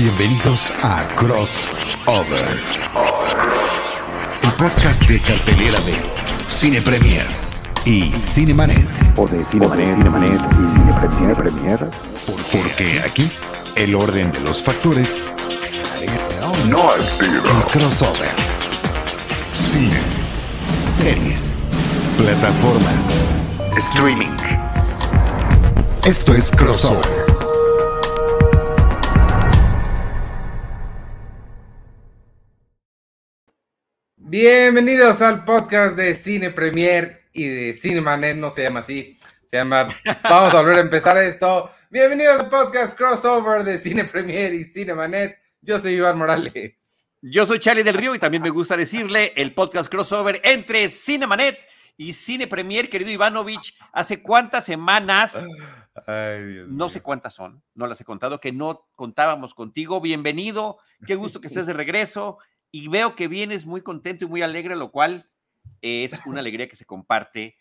Bienvenidos a Crossover, el podcast de cartelera de Cine Premier y Cinemanet. O de Cinemanet, Cinemanet y Cine, Premier. Porque aquí el orden de los factores No estilo. el crossover. Cine, series, plataformas. Streaming. Esto es Crossover. Bienvenidos al podcast de Cine Premier y de Cinemanet, no se llama así, se llama Vamos a volver a empezar esto. Bienvenidos al podcast crossover de Cine Premier y Cinemanet. Yo soy Iván Morales. Yo soy Charlie del Río y también me gusta decirle el podcast crossover entre Cinemanet y Cine Premier, querido Ivanovich. ¿Hace cuántas semanas? Ay, Dios No sé cuántas son, no las he contado, que no contábamos contigo. Bienvenido, qué gusto que estés de regreso y veo que vienes muy contento y muy alegre, lo cual es una alegría que se comparte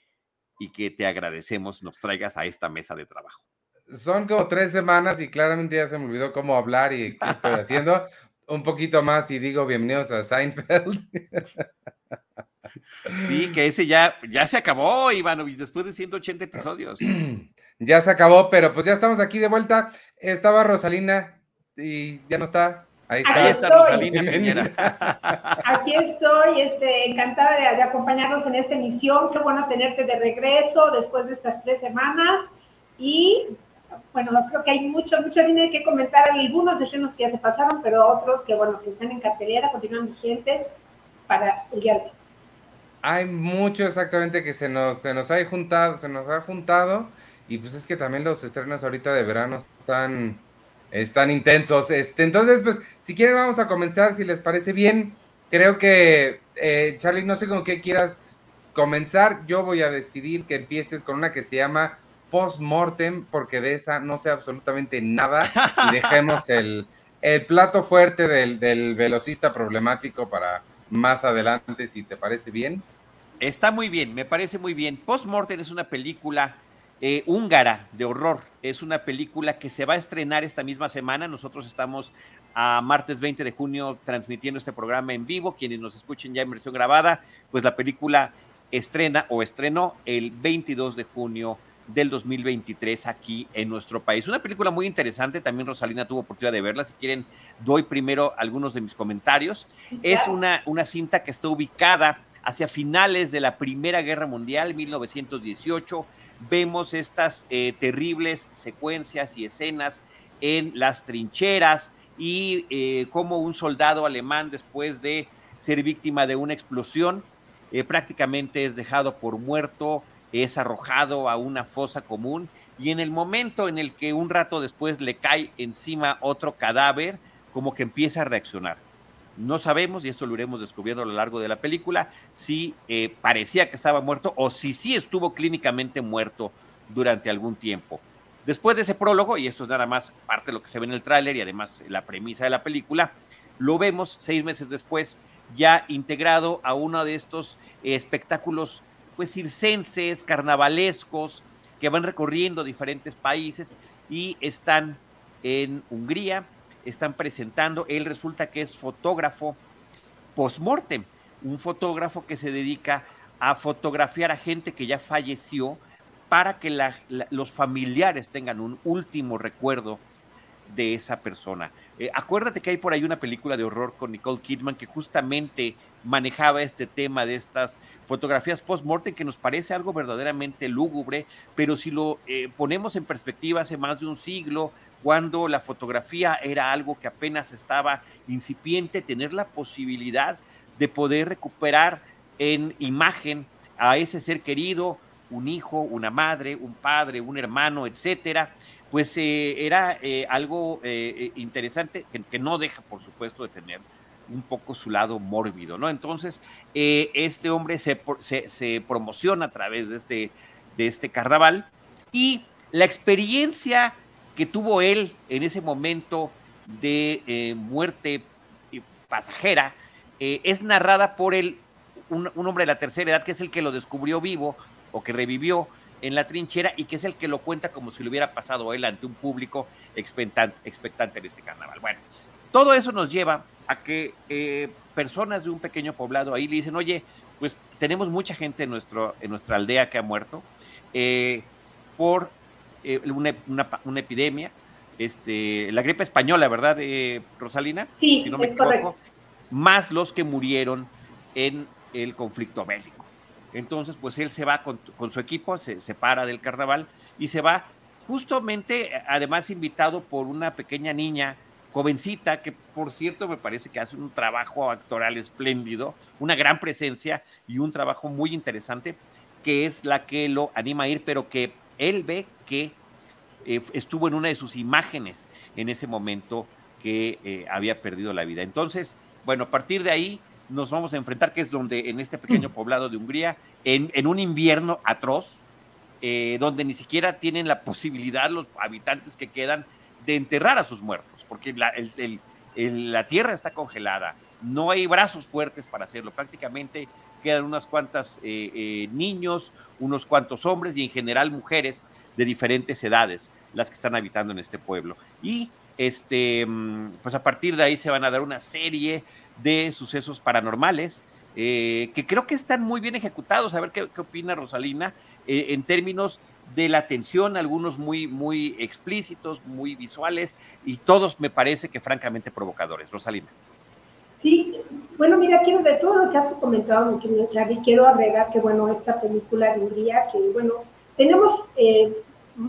y que te agradecemos nos traigas a esta mesa de trabajo. Son como tres semanas y claramente ya se me olvidó cómo hablar y qué estoy haciendo. Un poquito más y digo bienvenidos a Seinfeld. Sí, que ese ya, ya se acabó, Ivanovich, después de 180 episodios. ya se acabó, pero pues ya estamos aquí de vuelta. Estaba Rosalina y ya no está. Ahí está. Ahí está. Rosalina. Piñera. Aquí estoy, este, encantada de, de acompañarnos en esta emisión. Qué bueno tenerte de regreso después de estas tres semanas. Y bueno, creo que hay mucho, mucho cine que comentar. Algunos estrenos que ya se pasaron, pero otros que, bueno, que están en cartelera, continúan vigentes para el día de hoy. Hay mucho exactamente que se nos, se nos ha juntado, se nos ha juntado. Y pues es que también los estrenos ahorita de verano están, están intensos. Este, entonces, pues, si quieren, vamos a comenzar, si les parece bien. Creo que, eh, Charlie, no sé con qué quieras comenzar. Yo voy a decidir que empieces con una que se llama Postmortem, porque de esa no sé absolutamente nada. Y dejemos el, el plato fuerte del, del velocista problemático para más adelante, si te parece bien. Está muy bien, me parece muy bien. Postmortem es una película eh, húngara de horror. Es una película que se va a estrenar esta misma semana. Nosotros estamos a martes 20 de junio transmitiendo este programa en vivo. Quienes nos escuchen ya en versión grabada, pues la película estrena o estrenó el 22 de junio del 2023 aquí en nuestro país. Una película muy interesante, también Rosalina tuvo oportunidad de verla. Si quieren, doy primero algunos de mis comentarios. Sí, Es una, una cinta que está ubicada hacia finales de la Primera Guerra Mundial, 1918. Vemos estas eh, terribles secuencias y escenas en las trincheras y eh, cómo un soldado alemán, después de ser víctima de una explosión, eh, prácticamente es dejado por muerto, es arrojado a una fosa común y en el momento en el que un rato después le cae encima otro cadáver, como que empieza a reaccionar. No sabemos, y esto lo iremos descubriendo a lo largo de la película, si eh, parecía que estaba muerto o si sí estuvo clínicamente muerto durante algún tiempo. Después de ese prólogo, y esto es nada más parte de lo que se ve en el tráiler y además la premisa de la película, lo vemos seis meses después ya integrado a uno de estos espectáculos pues circenses, carnavalescos, que van recorriendo diferentes países y están en Hungría, están presentando, él resulta que es fotógrafo post-mortem, un fotógrafo que se dedica a fotografiar a gente que ya falleció para que los familiares tengan un último recuerdo de esa persona. Eh, acuérdate que hay por ahí una película de horror con Nicole Kidman que justamente manejaba este tema de estas fotografías post-mortem que nos parece algo verdaderamente lúgubre, pero si lo eh, ponemos en perspectiva hace más de un siglo, cuando la fotografía era algo que apenas estaba incipiente, tener la posibilidad de poder recuperar en imagen a ese ser querido, un hijo, una madre, un padre, un hermano, etcétera, pues eh, era eh, algo eh, interesante que, no deja, por supuesto, de tener un poco su lado mórbido, ¿no? Entonces, este hombre se, se- se promociona a través de este, de este carnaval y la experiencia que tuvo él en ese momento de eh, muerte eh, pasajera eh, es narrada por el, un, hombre de la tercera edad que es el que lo descubrió vivo o que revivió, en la trinchera y que es el que lo cuenta como si le hubiera pasado él ante un público expectante, en este carnaval. Bueno, todo eso nos lleva a que eh, personas de un pequeño poblado ahí le dicen, oye, pues tenemos mucha gente en, nuestro, en nuestra aldea que ha muerto por eh, una, una, epidemia, este, la gripe española, ¿verdad, Rosalina? Sí, si no me es correcto. Más los que murieron en el conflicto bélico. Entonces, pues él se va con, su equipo, se separa del carnaval y se va justamente, además invitado por una pequeña niña, jovencita, que por cierto me parece que hace un trabajo actoral espléndido, una gran presencia y un trabajo muy interesante, que es la que lo anima a ir, pero que él ve que eh, estuvo en una de sus imágenes en ese momento que eh, había perdido la vida. Entonces, bueno, a partir de ahí nos vamos a enfrentar, que es donde en este pequeño poblado de Hungría, en, un invierno atroz, eh, donde ni siquiera tienen la posibilidad los habitantes que quedan de enterrar a sus muertos, porque la, la tierra está congelada, no hay brazos fuertes para hacerlo, prácticamente quedan unas cuantas eh, eh, niños, unos cuantos hombres y en general mujeres de diferentes edades las que están habitando en este pueblo. Y este, mm, pues a partir de ahí se van a dar una serie de sucesos paranormales, eh, que creo que están muy bien ejecutados. A ver qué, opina Rosalina eh, en términos de la atención, algunos muy, muy explícitos, muy visuales, y todos me parece que francamente provocadores. Rosalina. Sí, bueno, mira, quiero de todo lo que has comentado, mi querido Charlie, quiero agregar que, bueno, esta película diría que, bueno, tenemos eh,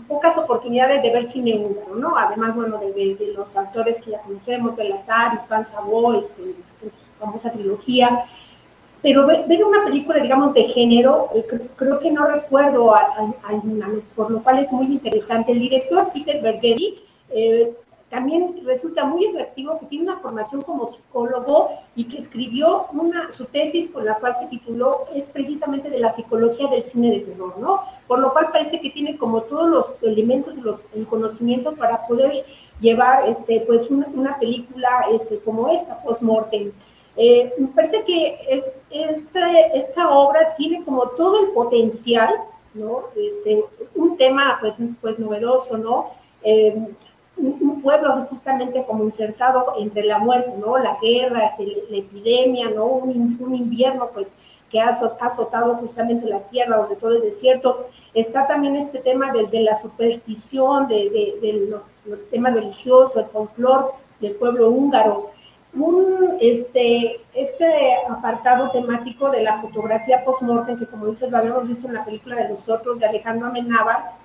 pocas oportunidades de ver cine húngaro, ¿no? Además, bueno, de, los actores que ya conocemos, Belatar, Iván Sabo, este, pues, famosa trilogía, pero ver, una película, digamos, de género, eh, creo, que no recuerdo alguna, por lo cual es muy interesante. El director Peter Bergeri eh, también resulta muy atractivo que tiene una formación como psicólogo y que escribió una, su tesis con la cual se tituló es precisamente de la psicología del cine de terror, ¿no? Por lo cual parece que tiene como todos los elementos, los, el conocimiento para poder llevar este, pues una, película este, como esta, Post-Mortem. Eh, me parece que es, esta, esta obra tiene como todo el potencial, ¿no? Este, un tema pues, pues novedoso, ¿no? Eh, un, pueblo justamente como insertado entre la muerte, ¿no? La guerra, este, la epidemia, ¿no? Un, un, invierno, pues, que ha, azotado justamente la tierra, donde todo es desierto. Está también este tema de, de la superstición, de, de, los, temas religiosos, el folclore del pueblo húngaro. Un, este, este apartado temático de la fotografía post-mortem, que como dices, lo habíamos visto en la película de nosotros, de Alejandro Amenábar,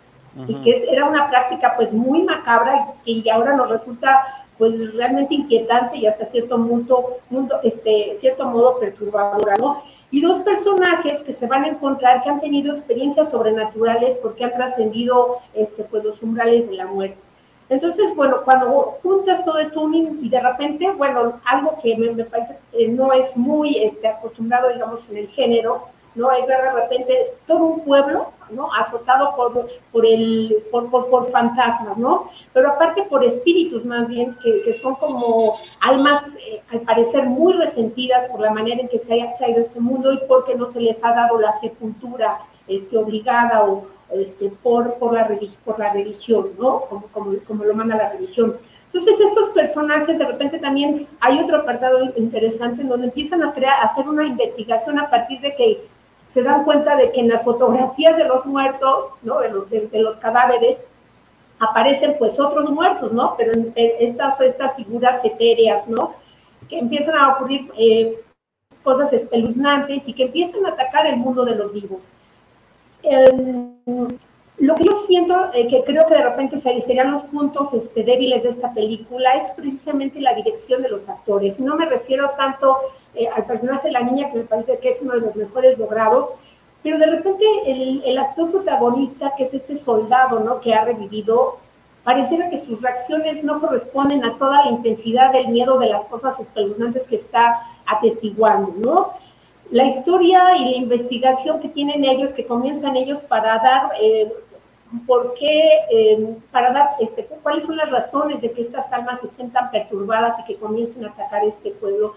y que era una práctica pues muy macabra y que ahora nos resulta pues realmente inquietante y hasta cierto punto, este, cierto modo perturbadora, ¿no? Y dos personajes que se van a encontrar que han tenido experiencias sobrenaturales porque han trascendido este, pues, los umbrales de la muerte. Entonces, bueno, cuando juntas todo esto y de repente, bueno, algo que me, me parece que no es muy este, acostumbrado, digamos, en el género, ¿no? Es ver de repente todo un pueblo, ¿no? Azotado por, por, el, por, por, fantasmas, ¿no? Pero aparte por espíritus más bien, que, que son como almas, eh, al parecer, muy resentidas por la manera en que se ha, se ha, este mundo y porque no se les ha dado la sepultura este, obligada o este, por, por, la, por la religión, ¿no? Como, como, como lo manda la religión. Entonces, estos personajes, de repente también hay otro apartado interesante en donde empiezan a crear, a hacer una investigación a partir de que se dan cuenta de que en las fotografías de los muertos, ¿no? de, los, de, los cadáveres, aparecen pues otros muertos, ¿no? Pero estas, estas figuras etéreas, ¿no? Que empiezan a ocurrir eh, cosas espeluznantes y que empiezan a atacar el mundo de los vivos. lo que yo siento, eh, que creo que de repente serían los puntos este, débiles de esta película, es precisamente la dirección de los actores. No me refiero tanto eh, al personaje de la niña, que me parece que es uno de los mejores logrados, pero de repente el, actor protagonista, que es este soldado, ¿no? Que ha revivido, pareciera que sus reacciones no corresponden a toda la intensidad del miedo de las cosas espeluznantes que está atestiguando, ¿no? La historia y la investigación que tienen ellos, que comienzan ellos para dar, eh, por qué, eh, para dar, este, cuáles son las razones de que estas almas estén tan perturbadas y que comiencen a atacar este pueblo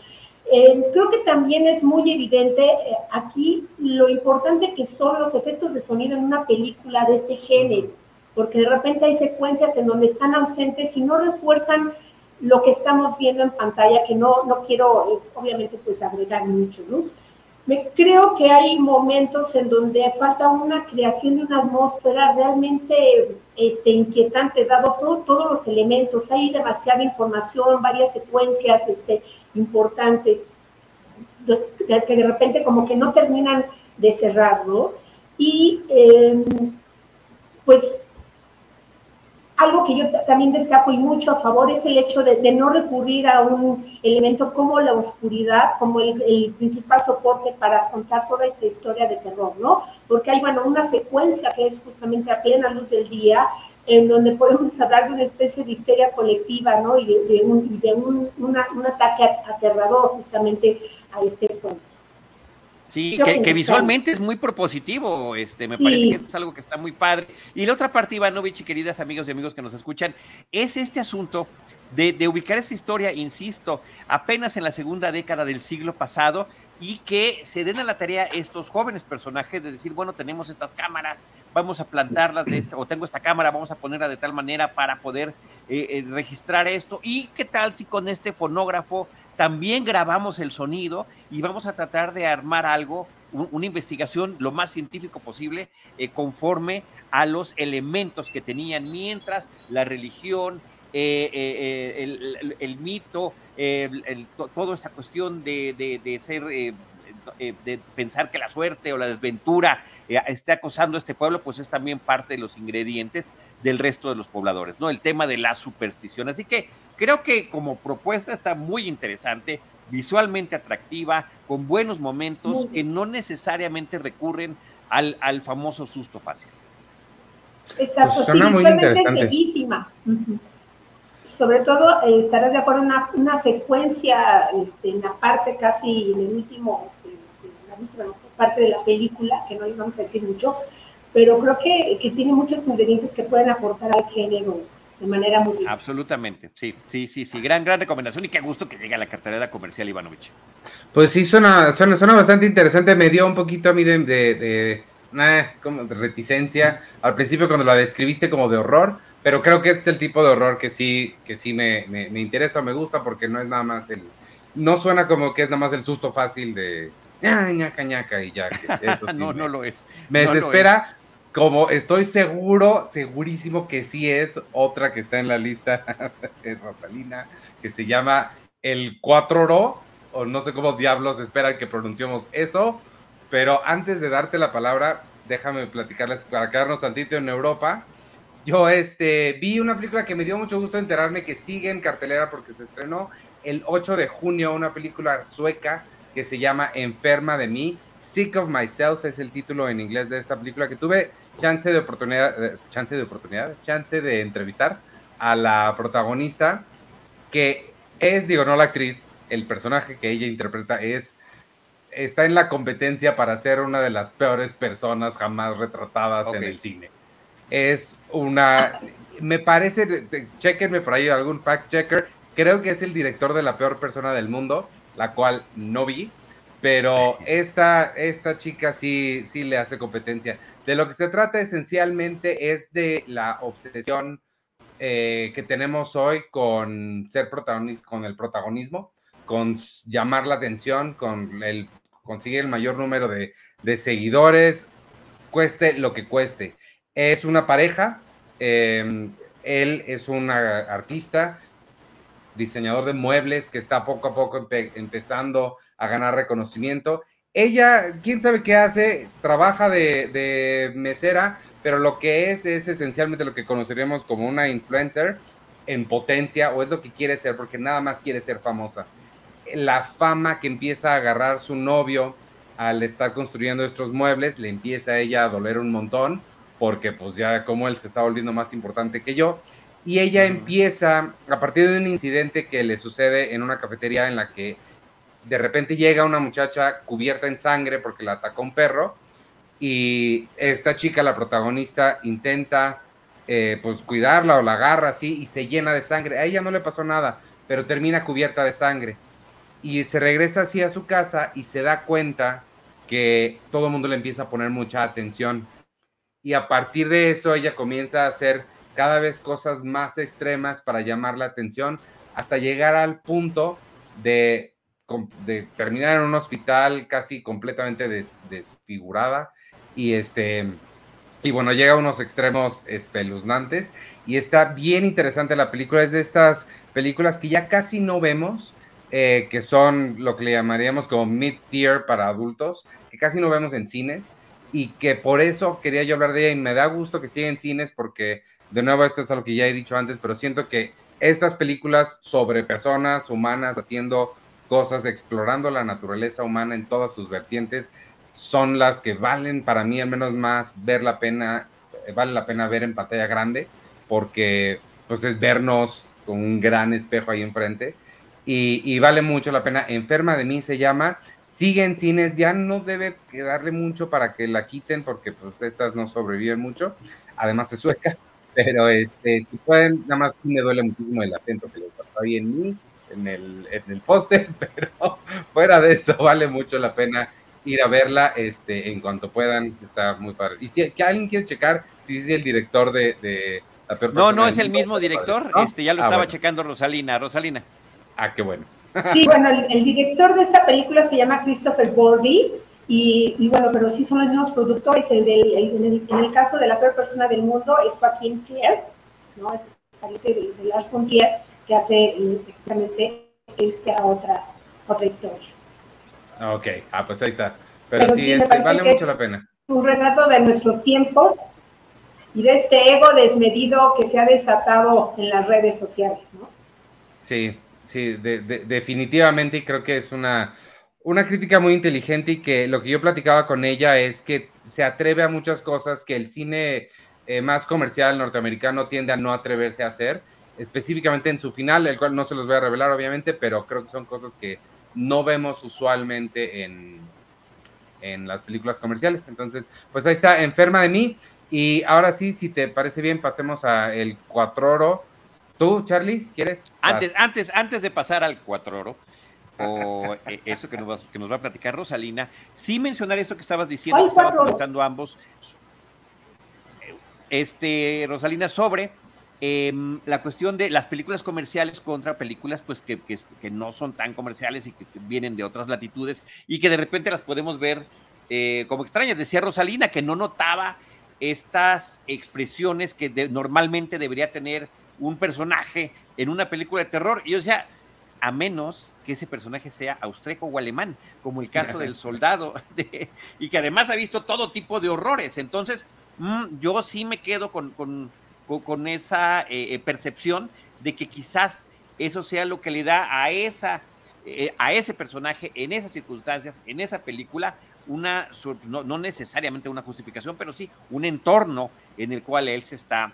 Eh, creo que también es muy evidente eh, aquí lo importante que son los efectos de sonido en una película de este género, porque de repente hay secuencias en donde están ausentes y no refuerzan lo que estamos viendo en pantalla, que no, no quiero, eh, obviamente, pues agregar mucho, ¿no? Me creo que hay momentos en donde falta una creación de una atmósfera realmente este, inquietante, dado todos los elementos. Hay demasiada información, varias secuencias este, importantes, que de repente como que no terminan de cerrar, ¿no? Y em, pues algo que yo también destaco y mucho a favor es el hecho de, no recurrir a un elemento como la oscuridad, como el, principal soporte para contar toda esta historia de terror, ¿no? Porque hay, bueno, una secuencia que es justamente a plena luz del día, en donde podemos hablar de una especie de histeria colectiva, ¿no? Y de, un, de un, un ataque aterrador justamente a este. Sí, que, visualmente es muy propositivo, este, me parece que es algo que está muy padre. Y la otra parte, Ivanovich y queridas amigos y amigos que nos escuchan, es este asunto de, ubicar esa historia, insisto, apenas en la segunda década del siglo pasado y que se den a la tarea estos jóvenes personajes de decir, bueno, tenemos estas cámaras, vamos a plantarlas de esta, o tengo esta cámara, vamos a ponerla de tal manera para poder eh, eh, registrar esto. ¿Y qué tal si con este fonógrafo también grabamos el sonido y vamos a tratar de armar algo, una investigación lo más científico posible, eh, conforme a los elementos que tenían, mientras la religión, eh, eh, el, mito, toda esta cuestión de, ser de pensar que la suerte o la desventura esté acosando a este pueblo, pues es también parte de los ingredientes del resto de los pobladores, ¿no? El tema de la superstición. Así que creo que como propuesta está muy interesante, visualmente atractiva, con buenos momentos que no necesariamente recurren al, al famoso susto fácil. Exacto, pues sí, visualmente es bellísima. Sobre todo, eh, estarás de acuerdo en una, una secuencia este, en la parte casi, en el último, en la última parte de la película, que no les vamos a decir mucho, pero creo que, que tiene muchos ingredientes que pueden aportar al género de manera muy Absolutamente, sí, sí, sí, sí, gran, gran recomendación y qué gusto que llegue a la cartelera comercial Ivanovich. Pues sí, suena, suena, suena bastante interesante, me dio un poquito a mí de, de, como de reticencia. Al principio cuando la describiste como de horror, pero creo que es el tipo de horror que sí, que sí me, me, me interesa, me gusta, porque no es nada más el, no suena como que es nada más el susto fácil de ñaca ñaca y ya, eso sí no, no lo es. Me desespera, como estoy seguro, segurísimo que sí es otra que está en la lista de Rosalina, que se llama El Cuatro Oro, o no sé cómo diablos esperan que pronunciemos eso, pero antes de darte la palabra, déjame platicarles para quedarnos tantito en Europa. Yo este, vi una película que me dio mucho gusto enterarme que sigue en cartelera porque se estrenó el 8 de junio, una película sueca que se llama Enferma de mí. Sick of Myself es el título en inglés de esta película que tuve chance de oportunidad, chance de oportunidad, chance de entrevistar a la protagonista, que es, digo, no la actriz, el personaje que ella interpreta es, está en la competencia para ser una de las peores personas jamás retratadas en el cine. Es una, me parece, chequenme por ahí algún fact checker, creo que es el director de la peor persona del mundo, la cual no vi, pero esta, esta chica sí, sí le hace competencia. De lo que se trata esencialmente es de la obsesión eh, que tenemos hoy con ser protagonista, con el protagonismo, con llamar la atención, con el conseguir el mayor número de, seguidores, cueste lo que cueste. Es una pareja, em, él es un artista, diseñador de muebles que está poco a poco empezando a ganar reconocimiento. Ella, quién sabe qué hace, trabaja de, mesera, pero lo que es es esencialmente lo que conoceríamos como una influencer en potencia, o es lo que quiere ser, porque nada más quiere ser famosa. La fama que empieza a agarrar su novio al estar construyendo estos muebles, le empieza a ella a doler un montón, porque pues ya como él se está volviendo más importante que yo, y ella empieza, a partir de un incidente que le sucede en una cafetería en la que de repente llega una muchacha cubierta en sangre porque la atacó un perro, y esta chica, la protagonista, intenta eh, pues cuidarla o la agarra así y se llena de sangre. A ella no le pasó nada, pero termina cubierta de sangre. y se regresa así a su casa y se da cuenta que todo el mundo le empieza a poner mucha atención. Y a partir de eso ella comienza a hacer cada vez cosas más extremas para llamar la atención hasta llegar al punto de, terminar en un hospital casi completamente desfigurada y este y bueno, llega a unos extremos espeluznantes y está bien interesante la película. Es de estas películas que ya casi no vemos, eh, que son lo que le llamaríamos como mid-tier para adultos, que casi no vemos en cines y que por eso quería yo hablar de ella y me da gusto que siga en cines porque de nuevo esto es algo que ya he dicho antes, pero siento que estas películas sobre personas humanas haciendo cosas, explorando la naturaleza humana en todas sus vertientes, son las que valen para mí al menos más ver la pena, eh, vale la pena ver en pantalla grande, porque pues es vernos con un gran espejo ahí enfrente. Y, vale mucho la pena. Enferma de mí se llama. Sigue en cines, ya no debe quedarle mucho para que la quiten porque pues estas no sobreviven mucho. Además es sueca, pero este, si pueden, nada más me duele muchísimo el acento que le está ahí en mí, en el, en el póster, pero fuera de eso vale mucho la pena ir a verla este, en cuanto puedan, está muy padre. Y si que alguien quiere checar si es el director de, la peor No, no es el mismo director, este ya lo ah, estaba checando Rosalina, Rosalina. Ah, qué bueno. Sí, bueno, el, director de esta película se llama Christopher Bordy, y, bueno, pero sí son los mismos productores. El del, en, el, caso de la peor persona del mundo es Joaquín Pierre, ¿no? Es el de, de Lars von que hace eh, exactamente esta otra, otra historia. Ok, ah, pues ahí está. Pero, sí, este, vale mucho la pena. Un retrato de nuestros tiempos y de este ego desmedido que se ha desatado en las redes sociales, ¿no? Sí, sí, definitivamente y creo que es una, una crítica muy inteligente y que lo que yo platicaba con ella es que se atreve a muchas cosas que el cine eh, más comercial norteamericano tiende a no atreverse a hacer, específicamente en su final, el cual no se los voy a revelar obviamente, pero creo que son cosas que no vemos usualmente en, en las películas comerciales. Entonces, pues ahí está, enferma de mí. Y ahora sí, si te parece bien, pasemos a el cuatro ¿Tú, Charlie, quieres? Antes, antes, antes de pasar al cuatro o eh, eso que nos, va, que nos va a platicar Rosalina, sí mencionar esto que estabas diciendo, que estaban comentando ambos, este, Rosalina, sobre Em, la cuestión de las películas comerciales contra películas pues que, que, no son tan comerciales y que, vienen de otras latitudes y que de repente las podemos ver eh, como extrañas. Decía Rosalina que no notaba estas expresiones que normalmente debería tener un personaje en una película de terror. Y o sea, a menos que ese personaje sea austríaco o alemán, como el caso del soldado, y que además ha visto todo tipo de horrores. Entonces, mm, yo sí me quedo con con, esa eh, eh, percepción de que quizás eso sea lo que le da a, esa, eh, a ese personaje en esas circunstancias, en esa película, una, no, necesariamente una justificación, pero sí un entorno en el cual él se está,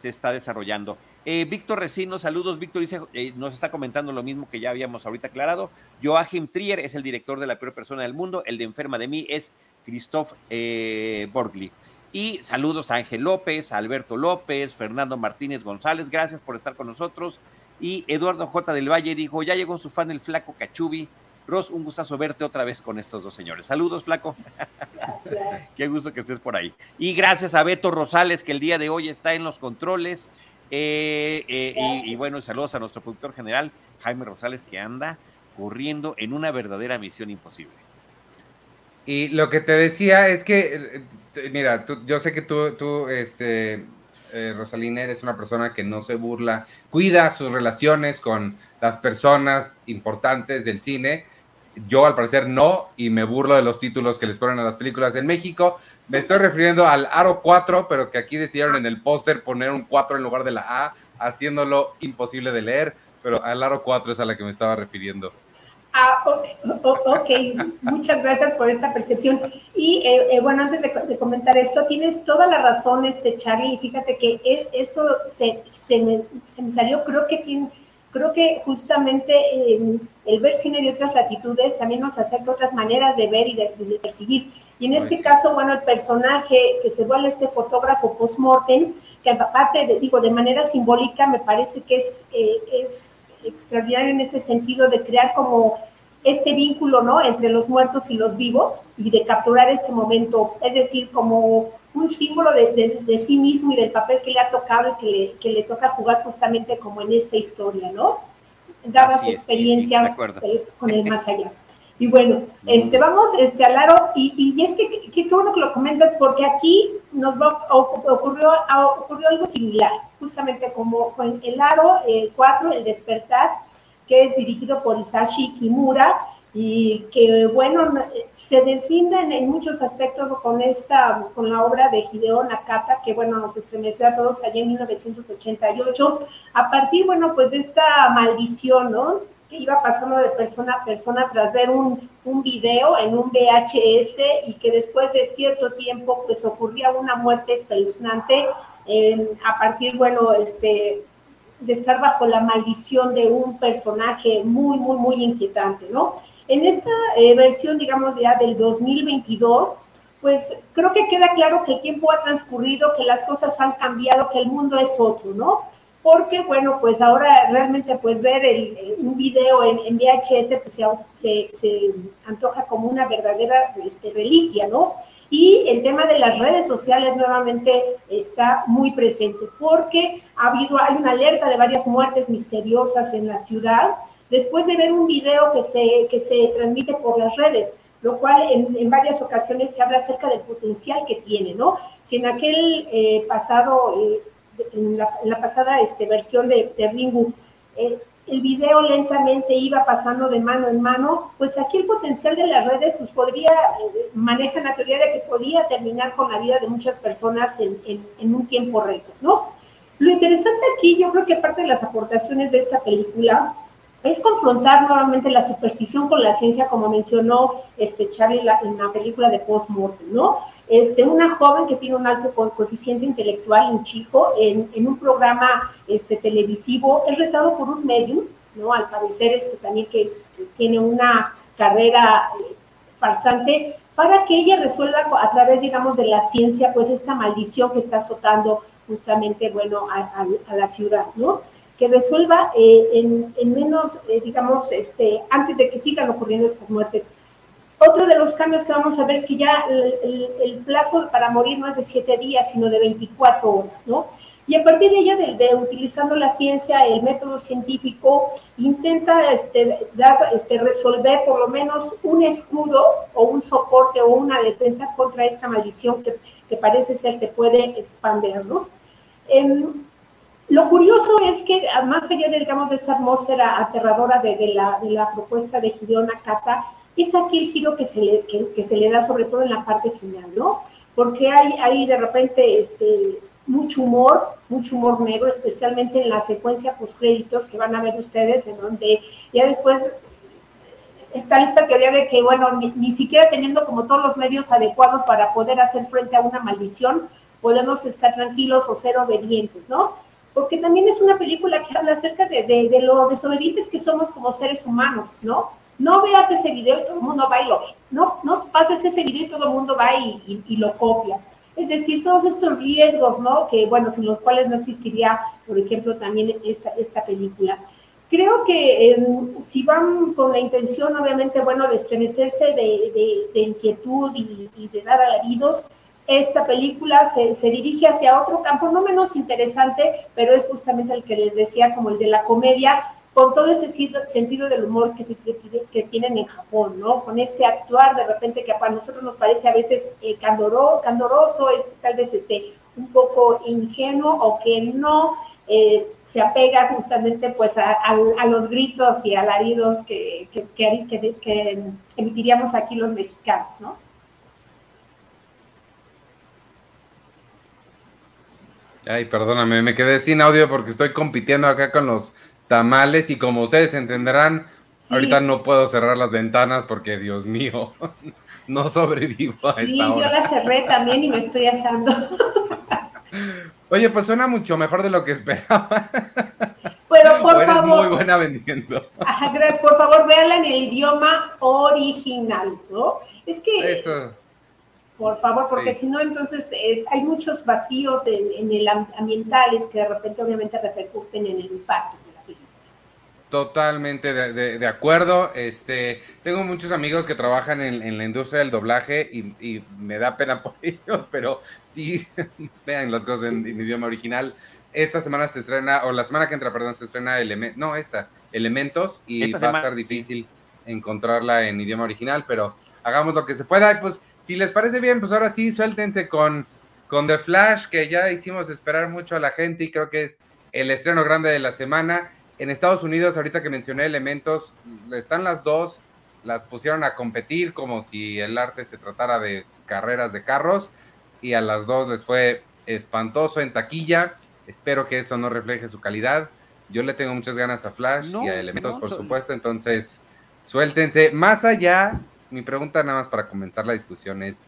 se está desarrollando. Víctor Recino, saludos. Víctor dice, nos está comentando lo mismo que ya habíamos ahorita aclarado. Joachim Trier es el director de La Peor Persona del Mundo. El de Enferma de mí es Christoph Borgli. Y saludos a Ángel López, a Alberto López, Fernando Martínez González, gracias por estar con nosotros. Y Eduardo J. del Valle dijo, ya llegó su fan el flaco Cachubi. Ros, un gustazo verte otra vez con estos dos señores. Saludos, flaco. Qué gusto que estés por ahí. Y gracias a Beto Rosales, que el día de hoy está en los controles. Eh, eh, y, bueno, saludos a nuestro productor general, Jaime Rosales, que anda corriendo en una verdadera misión imposible. Y lo que te decía es que mira, yo sé que tú, tú este, eh, Rosalina, eres una persona que no se burla, cuida sus relaciones con las personas importantes del cine. Yo al parecer no, y me burlo de los títulos que les ponen a las películas en México. Me estoy refiriendo al Aro 4, pero que aquí decidieron en el póster poner un 4 en lugar de la A, haciéndolo imposible de leer, pero al Aro 4 es a la que me estaba refiriendo. Ah, ok, muchas gracias por esta percepción. Y eh, eh, bueno, antes de, comentar esto, tienes toda la razón, este Charlie, fíjate que es, esto se, se, me, se, me, salió, creo que tiene, creo que justamente eh, el ver cine de otras latitudes también nos acerca otras maneras de ver y de, percibir. Y en este caso, bueno, el personaje que se vuelve este fotógrafo post-mortem, que aparte, de, digo, de manera simbólica, me parece que es, es extraordinario en este sentido de crear como este vínculo, ¿no? Entre los muertos y los vivos y de capturar este momento, es decir, como un símbolo de, de, sí mismo y del papel que le ha tocado y que le, que le toca jugar justamente como en esta historia, ¿no? Dada su experiencia con el más allá. Y bueno, este, vamos este, al aro, y, y es que qué bueno que lo comentas, porque aquí nos va, ocurrió, ocurrió algo similar, justamente como con el aro 4, el despertar, que es dirigido por Isashi Kimura, y que bueno, se deslindan en muchos aspectos con esta, con la obra de Hideo Nakata, que bueno, nos estremeció a todos allá en 1988, a partir, bueno, pues de esta maldición, ¿no? Iba pasando de persona a persona tras ver un, un video en un VHS y que después de cierto tiempo, pues ocurría una muerte espeluznante a partir, bueno, este, de estar bajo la maldición de un personaje muy, muy, muy inquietante, ¿no? En esta eh, versión, digamos, ya del 2022, pues creo que queda claro que el tiempo ha transcurrido, que las cosas han cambiado, que el mundo es otro, ¿no? Porque, bueno, pues ahora realmente pues ver un video en, VHS pues se, se, antoja como una verdadera este, reliquia, ¿no? Y el tema de las redes sociales nuevamente está muy presente porque ha habido, hay una alerta de varias muertes misteriosas en la ciudad después de ver un video que se, que se transmite por las redes, lo cual en, varias ocasiones se habla acerca del potencial que tiene, ¿no? Si en aquel eh, pasado, eh, en, la, pasada este, versión de, de Ringu, eh, el video lentamente iba pasando de mano en mano, pues aquí el potencial de las redes, pues podría, manejan la teoría de que podía terminar con la vida de muchas personas en, en, en un tiempo récord, ¿no? Lo interesante aquí, yo creo que parte de las aportaciones de esta película es confrontar nuevamente la superstición con la ciencia, como mencionó este Charlie en la película de Postmortem, ¿no? Este, una joven que tiene un alto coeficiente intelectual, un chico, en, en, un programa este, televisivo, es retado por un medium, ¿no? Al parecer, este, también que, es, tiene una carrera eh, farsante, para que ella resuelva a través, digamos, de la ciencia, pues esta maldición que está azotando justamente, bueno, a, a la ciudad, ¿no? que resuelva eh, en, menos, eh, digamos, este, antes de que sigan ocurriendo estas muertes. Otro de los cambios que vamos a ver es que ya el, plazo para morir no es de siete días, sino de 24 horas, ¿no? Y a partir de ella, de, utilizando la ciencia, el método científico, intenta este, dar, este, resolver por lo menos un escudo o un soporte o una defensa contra esta maldición que, que parece ser se puede expandir, ¿no? Lo curioso es que, más allá de, digamos, de esta atmósfera aterradora de, la, de la, propuesta de Hideo Nakata, es aquí el giro que se, le, que, se le da, sobre todo en la parte final, ¿no? Porque hay, hay de repente este, mucho humor, mucho humor negro, especialmente en la secuencia post-créditos que van a ver ustedes, en donde ya después está esta teoría de que, bueno, ni, ni, siquiera teniendo como todos los medios adecuados para poder hacer frente a una maldición, podemos estar tranquilos o ser obedientes, ¿no? porque también es una película que habla acerca de, de, lo desobedientes que somos como seres humanos, ¿no? No veas ese video y todo el mundo va y lo ve, ¿no? No pases ese video y todo el mundo va y, lo copia. Es decir, todos estos riesgos, ¿no? Que, bueno, sin los cuales no existiría, por ejemplo, también esta, esta película. Creo que em, si van con la intención, obviamente, bueno, de estremecerse de, de inquietud y, y, de dar alaridos, esta película se, se, dirige hacia otro campo, no menos interesante, pero es justamente el que les decía, como el de la comedia, con todo ese sentido del humor que, tienen en Japón, ¿no? Con este actuar de repente que para nosotros nos parece a veces eh, candoro, candoroso, este, tal vez este, un poco ingenuo o que no eh, se apega justamente pues a, los gritos y alaridos que, que emitiríamos aquí los mexicanos, ¿no? Ay, perdóname, me quedé sin audio porque estoy compitiendo acá con los tamales y como ustedes entenderán, ahorita no puedo cerrar las ventanas porque, Dios mío, no sobrevivo a sí, esta hora. yo la cerré también y me estoy asando. Oye, pues suena mucho mejor de lo que esperaba. Pero por eres favor. muy buena vendiendo. por favor, véanla en el idioma original, ¿no? Es que. Eso por favor, porque si no, entonces eh, hay muchos vacíos en, el ambientales que de repente obviamente repercuten en el impacto. Totalmente de, de- de acuerdo. Este, tengo muchos amigos que trabajan en, en la industria del doblaje y, y me da pena por ellos, pero sí vean las cosas en, en idioma original. Esta semana se estrena, o la semana que entra, perdón, se estrena Elementos, no, esta, Elementos, y Esta va a estar sí. difícil encontrarla en idioma original, pero hagamos lo que se pueda. Pues, si les parece bien, pues ahora sí, suéltense con, con The Flash, que ya hicimos esperar mucho a la gente y creo que es el estreno grande de la semana. En Estados Unidos, ahorita que mencioné elementos, están las dos, las pusieron a competir como si el arte se tratara de carreras de carros y a las dos les fue espantoso en taquilla. Espero que eso no refleje su calidad. Yo le tengo muchas ganas a Flash No, y a Elementos, no, por to- supuesto, entonces suéltense. Más allá, mi pregunta nada más para comenzar la discusión es,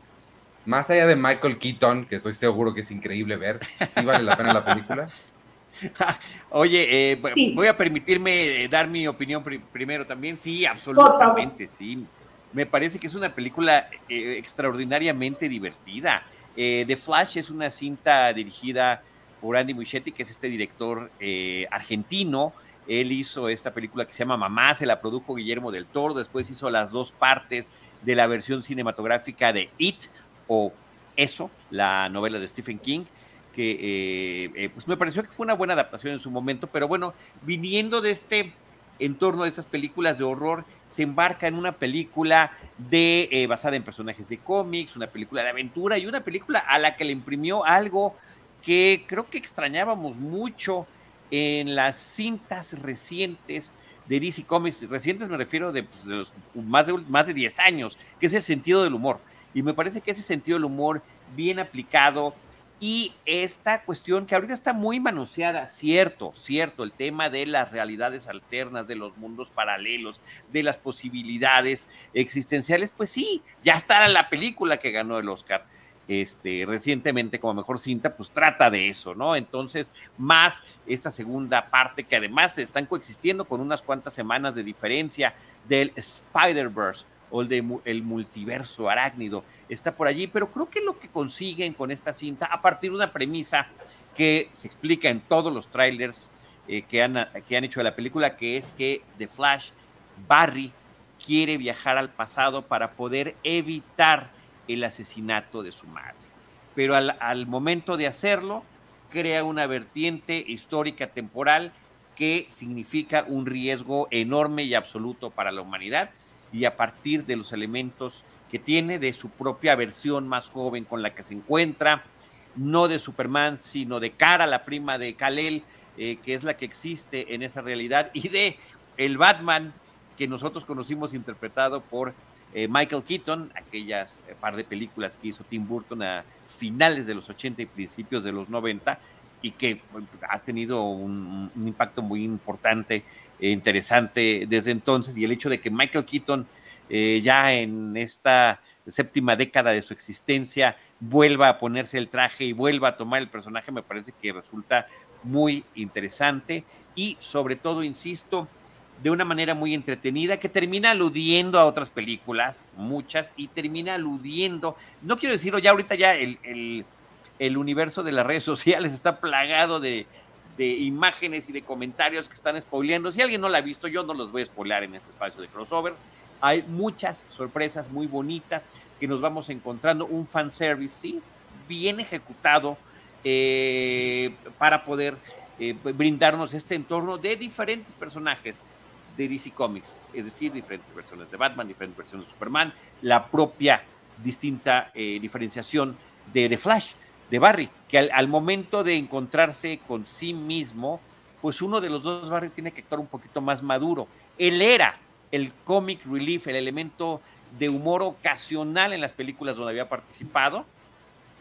más allá de Michael Keaton, que estoy seguro que es increíble ver, ¿sí vale la pena la película? Oye, eh, Sí. voy a permitirme eh, dar mi opinión pri- primero también. Sí, absolutamente, sí. Me parece que es una película eh, extraordinariamente divertida. Eh, The Flash es una cinta dirigida por Andy Muschietti, que es este director argentino. Él hizo esta película que se llama Mamá, se la produjo Guillermo del Toro, después hizo las dos partes de la versión cinematográfica de It o Eso, la novela de Stephen King que eh, eh, pues me pareció que fue una buena adaptación en su momento, pero bueno, viniendo de este entorno de esas películas de horror, se embarca en una película de eh, basada en personajes de cómics, una película de aventura y una película a la que le imprimió algo que creo que extrañábamos mucho en las cintas recientes de DC Comics, recientes me refiero de, pues, de los más, de más de 10 años, que es el sentido del humor. Y me parece que ese sentido del humor bien aplicado, y esta cuestión que ahorita está muy manoseada, cierto, cierto, el tema de las realidades alternas, de los mundos paralelos, de las posibilidades existenciales, pues sí, ya está la película que ganó el Oscar este, recientemente como mejor cinta, pues trata de eso, ¿no? Entonces, más esta segunda parte que además están coexistiendo con unas cuantas semanas de diferencia del Spider-Verse o el, de, el multiverso arácnido está por allí, pero creo que lo que consiguen con esta cinta, a partir de una premisa que se explica en todos los trailers eh, que, han, que han hecho de la película, que es que The Flash, Barry, quiere viajar al pasado para poder evitar el asesinato de su madre. Pero al, al momento de hacerlo, crea una vertiente histórica temporal que significa un riesgo enorme y absoluto para la humanidad y a partir de los elementos que tiene de su propia versión más joven con la que se encuentra, no de Superman, sino de Cara, la prima de Kal-El, eh, que es la que existe en esa realidad, y de el Batman que nosotros conocimos interpretado por eh, Michael Keaton, aquellas eh, par de películas que hizo Tim Burton a finales de los 80 y principios de los 90, y que ha tenido un, impacto muy importante interesante desde entonces, y el hecho de que Michael Keaton eh, ya en esta séptima década de su existencia vuelva a ponerse el traje y vuelva a tomar el personaje, me parece que resulta muy interesante y sobre todo, insisto, de una manera muy entretenida que termina aludiendo a otras películas, muchas, y termina aludiendo, no quiero decirlo, ya ahorita ya el, el universo de las redes sociales está plagado de, de, imágenes y de comentarios que están spoileando. Si alguien no la ha visto, yo no los voy a spoilear en este espacio de crossover. Hay muchas sorpresas muy bonitas que nos vamos encontrando, un fanservice, sí, bien ejecutado eh, para poder eh, brindarnos este entorno de diferentes personajes de DC Comics, es decir, diferentes versiones de Batman, diferentes versiones de Superman, la propia distinta eh, diferenciación de The Flash, de Barry, que al, momento de encontrarse con sí mismo, pues uno de los dos Barry tiene que actuar un poquito más maduro. Él era el comic relief, el elemento de humor ocasional en las películas donde había participado,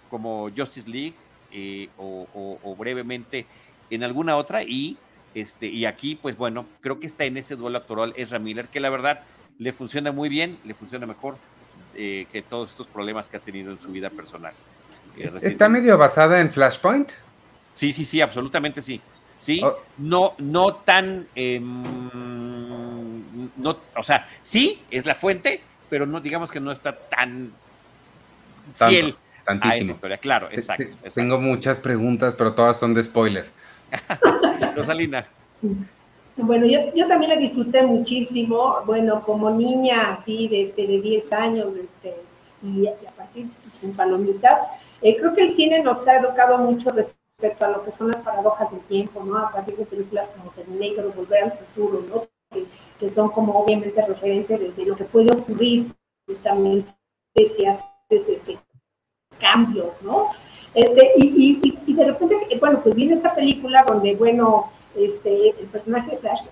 como Justice League eh, o, brevemente en alguna otra, y, este, y aquí, pues bueno, creo que está en ese duelo actoral Ezra Miller, que la verdad le funciona muy bien, le funciona mejor eh, que todos estos problemas que ha tenido en su vida personal. ¿Está medio basada en Flashpoint? Sí, sí, sí, absolutamente sí. Sí, oh. no, no tan, eh, no, o sea, sí es la fuente, pero no digamos que no está tan Tanto, fiel tantísimo. a esa historia. Claro, exacto, exacto. Tengo muchas preguntas, pero todas son de spoiler. Rosalina. Bueno, yo, yo también la disfruté muchísimo, bueno, como niña así de, este, de 10 años este, y, y a partir sin palomitas, eh, creo que el cine nos ha educado mucho respecto a lo que son las paradojas del tiempo, ¿no? A partir de películas como Terminator Volver al Futuro, ¿no? Que, son como obviamente referentes de, lo que puede ocurrir justamente si haces este, cambios, ¿no? Este, y, y, y de repente, bueno, pues viene esta película donde, bueno, este, el personaje de Flash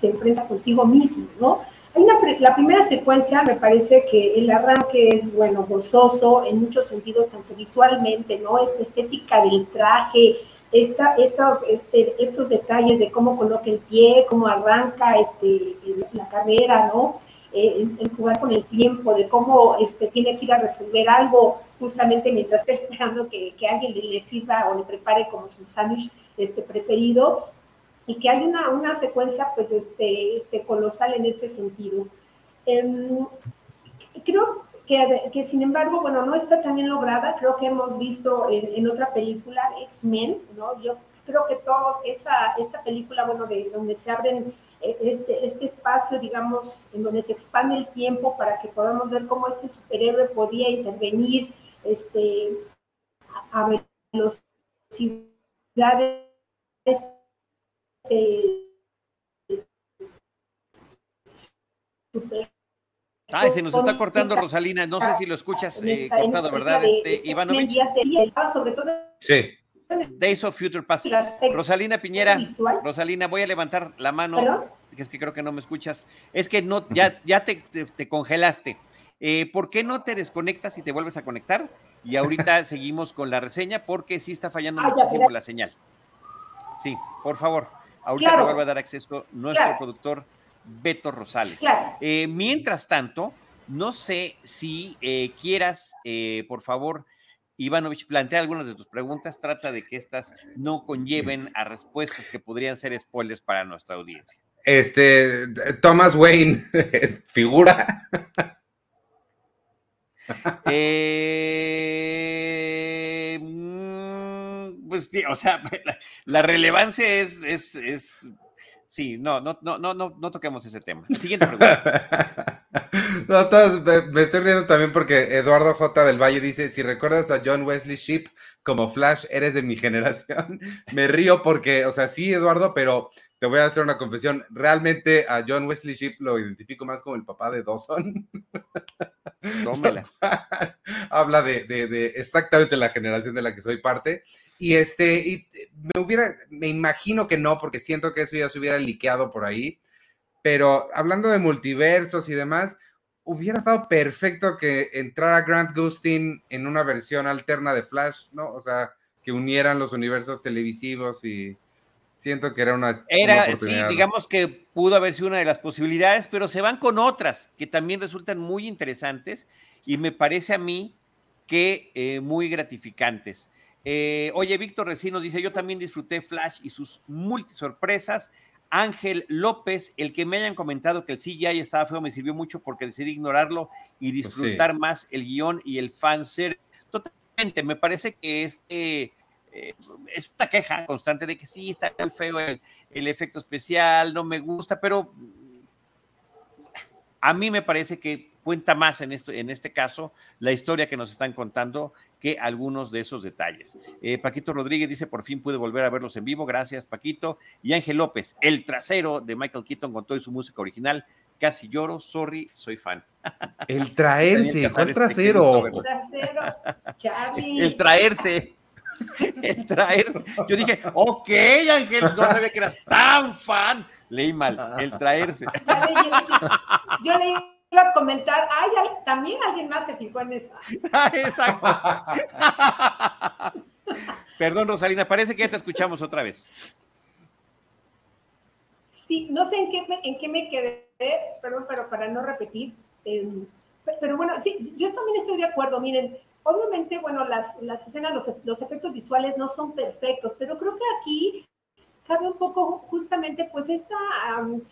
se enfrenta consigo mismo, ¿no? Una, la primera secuencia me parece que el arranque es, bueno, gozoso en muchos sentidos, tanto visualmente, ¿no? Esta estética del traje, esta, estos, este, estos detalles de cómo coloca el pie, cómo arranca este, la carrera, ¿no? Eh, el, jugar con el tiempo, de cómo este, tiene que ir a resolver algo justamente mientras está esperando que, que alguien le, le, sirva o le prepare como su sándwich este, preferido y que hay una, una secuencia pues este, este, colosal en este sentido. Eh, creo que, que, sin embargo, bueno, no está tan bien lograda, creo que hemos visto en, en otra película, X-Men, ¿no? Yo creo que toda esa, esta película, bueno, de donde se abren este, este espacio, digamos, en donde se expande el tiempo para que podamos ver cómo este superhéroe podía intervenir este, a, velocidades Ay, se nos está cortando, Rosalina. No sé si lo escuchas eh, cortado, ¿verdad? Este, Ivanovich. Sí. Days of Future Past. Rosalina Piñera. Rosalina, voy a levantar la mano. ¿Perdón? Es que creo que no me escuchas. Es que no, ya, ya te, te, te congelaste. Eh, ¿Por qué no te desconectas y te vuelves a conectar? Y ahorita seguimos con la reseña porque sí está fallando Ah, muchísimo la señal. Sí, por favor. Ahorita Claro. te vuelvo a dar acceso nuestro Claro. productor Beto Rosales. Claro. Eh, mientras tanto, no sé si eh, quieras, eh, por favor, Ivanovich, plantea algunas de tus preguntas. Trata de que estas no conlleven a respuestas que podrían ser spoilers para nuestra audiencia. Este, Thomas Wayne, figura. Eh, pues o sea, la, relevancia es, es, es, sí, no, no, no, no, no, no toquemos ese tema. Siguiente pregunta. Me estoy riendo también porque Eduardo J. del Valle dice, si recuerdas a John Wesley Shipp como Flash, eres de mi generación. Me río porque, o sea, sí, Eduardo, pero te voy a hacer una confesión. Realmente a John Wesley Shipp lo identifico más como el papá de Dawson. Tómela. Habla de, exactamente la generación de la que soy parte. Y este, y me hubiera, me imagino que no, porque siento que eso ya se hubiera liqueado por ahí. Pero hablando de multiversos y demás, hubiera estado perfecto que entrara Grant Gustin en una versión alterna de Flash, ¿no? O sea, que unieran los universos televisivos y siento que era una, una Era, sí, digamos que pudo haber sido una de las posibilidades, pero se van con otras que también resultan muy interesantes y me parece a mí que eh, muy gratificantes. Eh, oye, Víctor Recino dice, yo también disfruté Flash y sus multisorpresas. Ángel López, el que me hayan comentado que el CGI estaba feo me sirvió mucho porque decidí ignorarlo y disfrutar más el guion y el fanser. Totalmente, me parece que este eh, es una queja constante de que sí, está muy feo el, el efecto especial, no me gusta, pero a mí me parece que cuenta más en, esto, en este caso la historia que nos están contando que algunos de esos detalles. Eh, Paquito Rodríguez dice, por fin pude volver a verlos en vivo, gracias Paquito. Y Ángel López, el trasero de Michael Keaton con toda su música original, casi lloro, sorry, soy fan. El traerse, Tenía que ¿cuál hacer este trasero? gesto, Trasero, Charlie. El traerse. El traerse. Yo dije, ok, Ángel, no sabía que eras tan fan. Leí mal, el traerse. Leí, yo le iba a comentar, ay, también alguien más se fijó en eso. Exacto. Perdón, Rosalina, parece que ya te escuchamos otra vez. Sí, no sé en qué, me- en qué me quedé, perdón, pero para no repetir. eh, pe- pero bueno, sí, yo también estoy de acuerdo. Miren, obviamente, bueno, las, las escenas, los, los efectos visuales no son perfectos, pero creo que aquí cabe un poco justamente pues esta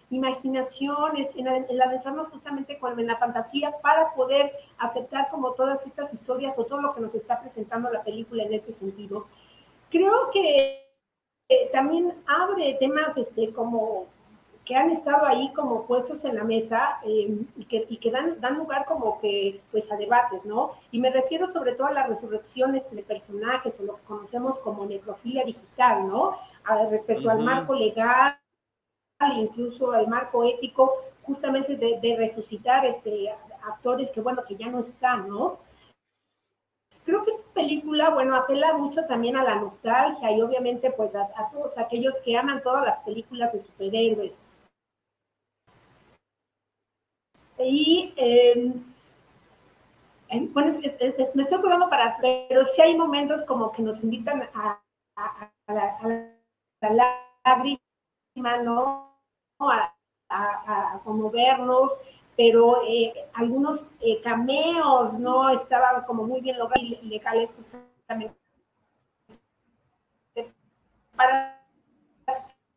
imaginación, es, en, en adentrarnos justamente con en la fantasía para poder aceptar como todas estas historias o todo lo que nos está presentando la película en este sentido. Creo que eh, también abre temas este, como que han estado ahí como puestos en la mesa eh, y que, y que dan, dan, lugar como que pues a debates, ¿no? Y me refiero sobre todo a las resurrecciones de personajes o lo que conocemos como necrofilia digital, ¿no? A, respecto uh -huh. al marco legal, incluso al marco ético, justamente de, de, resucitar este, actores que, bueno, que ya no están, ¿no? Creo que esta película, bueno, apela mucho también a la nostalgia y obviamente pues a, a todos aquellos que aman todas las películas de superhéroes, y eh, bueno, me estoy cuidando para, pero sí hay momentos como que nos invitan a, a, la, a lágrima, ¿no? A, conmovernos, pero eh, algunos eh, cameos, ¿no? Estaban como muy bien logrados justamente para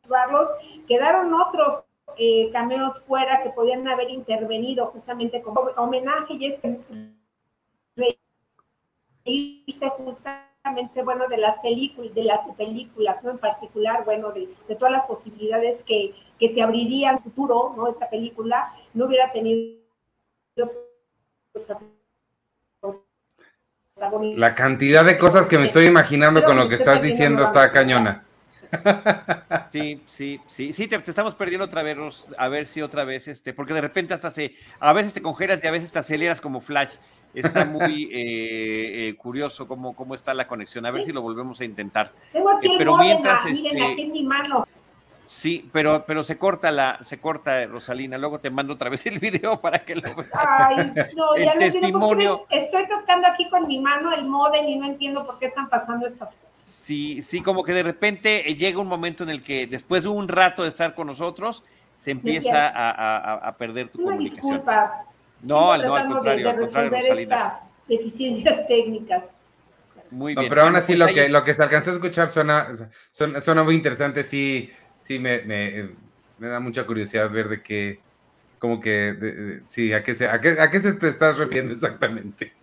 situarlos. Quedaron otros eh, cameos fuera que podían haber intervenido justamente como homenaje y este reírse justamente, bueno, de las películas, de las películas, ¿no? En particular, bueno, de, de todas las posibilidades que, que, se abrirían en futuro, ¿no? Esta película no hubiera tenido pues, la cantidad de cosas que me estoy imaginando con lo que estás diciendo está cañona. Sí, sí, sí, sí, te, te, estamos perdiendo otra vez, a ver si otra vez, este, porque de repente hasta se, a veces te congelas y a veces te aceleras como flash. Está muy eh, eh, curioso cómo, cómo está la conexión. A ver si lo volvemos a intentar. Tengo aquí eh, pero mientras, miren, este, aquí en mi mano. Sí, pero, pero se corta la, se corta Rosalina. Luego te mando otra vez el video para que lo veas. Ay, no, el ya no testimonio. Estoy tocando aquí con mi mano el modem y no entiendo por qué están pasando estas cosas. Sí, sí, como que de repente llega un momento en el que después de un rato de estar con nosotros, se empieza a, a, a, perder tu Una comunicación. disculpa. No, Sigo no, al contrario, de, al de contrario, resolver Rosalina. estas deficiencias técnicas. Muy No, bien. pero aún Bueno, así pues lo que, lo que se alcanzó a escuchar suena, suena, suena muy interesante, sí, sí me, me, me da mucha curiosidad ver de qué, como que, de- de- sí, a qué, se, a, qué, a qué se te estás refiriendo exactamente.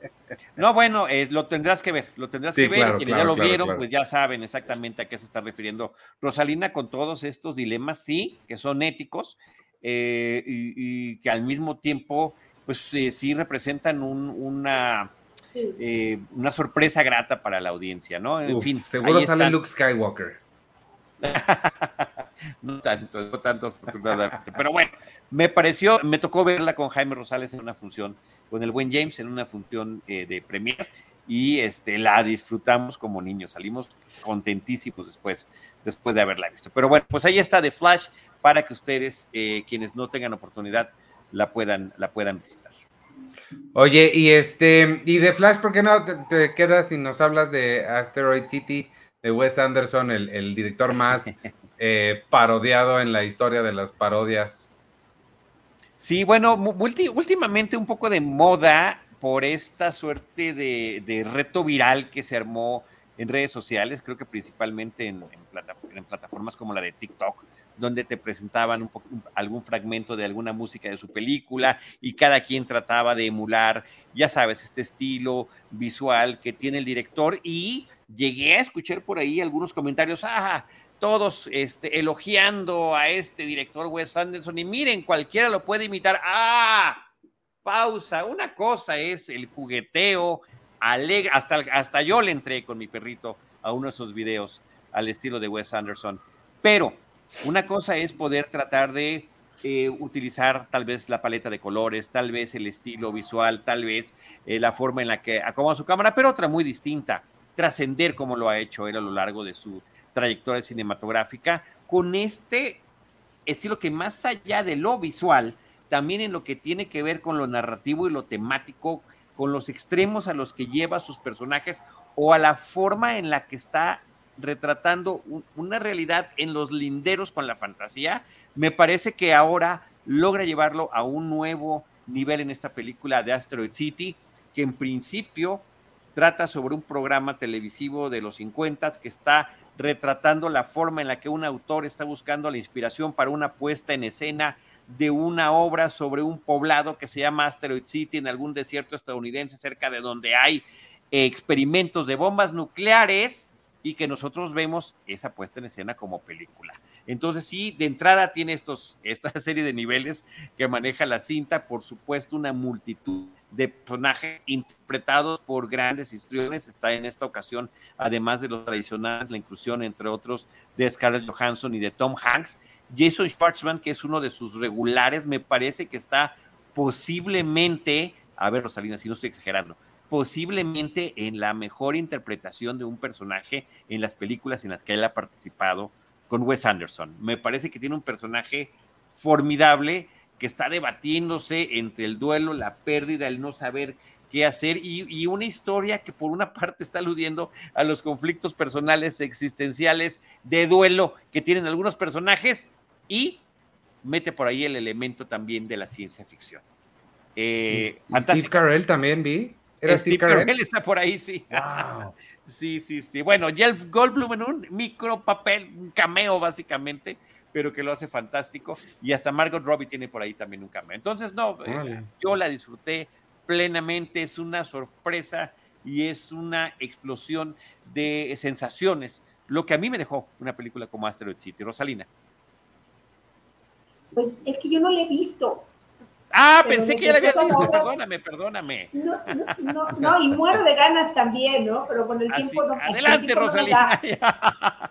No, bueno, eh, lo tendrás que ver, lo tendrás Sí, que ver. claro, y quienes claro, ya lo claro, vieron, claro. pues ya saben exactamente a qué se está refiriendo Rosalina con todos estos dilemas, sí, que son éticos eh, y, y que al mismo tiempo, pues eh, sí representan un- una, eh, una sorpresa grata para la audiencia, ¿no? En Uf, fin, seguro sale están. Luke Skywalker. no tanto, no tanto, afortunadamente. Pero bueno, me pareció, me tocó verla con Jaime Rosales en una función, con el buen James en una función eh, de premier y este, la disfrutamos como niños, salimos contentísimos después, después de haberla visto. Pero bueno, pues ahí está The Flash para que ustedes, eh, quienes no tengan oportunidad, la puedan, la puedan visitar. Oye, y este, y de Flash, ¿por qué no te, te quedas y nos hablas de Asteroid City de Wes Anderson, el, el director más eh, parodiado en la historia de las parodias? Sí, bueno, últimamente un poco de moda por esta suerte de, reto viral que se armó en redes sociales, creo que principalmente en, en plata- en plataformas como la de TikTok, donde te presentaban algún fragmento de alguna música de su película y cada quien trataba de emular, ya sabes, este estilo visual que tiene el director y llegué a escuchar por ahí algunos comentarios, ah, todos este, elogiando a este director Wes Anderson y miren, cualquiera lo puede imitar. ¡Ah! Pausa. Una cosa es el jugueteo alegre. Hasta, hasta yo le entré con mi perrito a uno de esos videos al estilo de Wes Anderson. Pero una cosa es poder tratar de eh, utilizar tal vez la paleta de colores, tal vez el estilo visual, tal vez eh, la forma en la que acomoda su cámara, pero otra muy distinta, trascender como lo ha hecho él a lo largo de su trayectoria cinematográfica, con este estilo que más allá de lo visual, también en lo que tiene que ver con lo narrativo y lo temático, con los extremos a los que lleva sus personajes o a la forma en la que está retratando un- una realidad en los linderos con la fantasía, me parece que ahora logra llevarlo a un nuevo nivel en esta película de Asteroid City, que en principio trata sobre un programa televisivo de los 50 que está retratando la forma en la que un autor está buscando la inspiración para una puesta en escena de una obra sobre un poblado que se llama Asteroid City en algún desierto estadounidense cerca de donde hay experimentos de bombas nucleares y que nosotros vemos esa puesta en escena como película. Entonces sí, de entrada tiene estos, esta serie de niveles que maneja la cinta, por supuesto una multitud de personajes interpretados por grandes histriones. Está en esta ocasión, además de los tradicionales, la inclusión, entre otros, de Scarlett Johansson y de Tom Hanks. Jason Schwartzman, que es uno de sus regulares, me parece que está posiblemente, a ver, Rosalina, si no estoy exagerando, posiblemente en la mejor interpretación de un personaje en las películas en las que él ha participado con Wes Anderson. Me parece que tiene un personaje formidable que está debatiéndose entre el duelo, la pérdida, el no saber qué hacer y, una historia que por una parte está aludiendo a los conflictos personales existenciales de duelo que tienen algunos personajes y mete por ahí el elemento también de la ciencia ficción. Eh, Steve Carell también vi. ¿Era Steve, Carell? está por ahí, sí. sí, sí, sí. Bueno, Jeff Goldblum en un micro papel, un cameo básicamente, pero que lo hace fantástico. Y hasta Margot Robbie tiene por ahí también un cameo. Entonces, no, eh, yo la disfruté plenamente, es una sorpresa y es una explosión de sensaciones, lo que a mí me dejó una película como Asteroid City. Rosalina. Pues es que yo no la he visto. Ah, pensé que ya la había visto, perdóname, perdóname. No, no, no, y muero de ganas también, ¿no? Pero con el tiempo no. Adelante, Rosalina.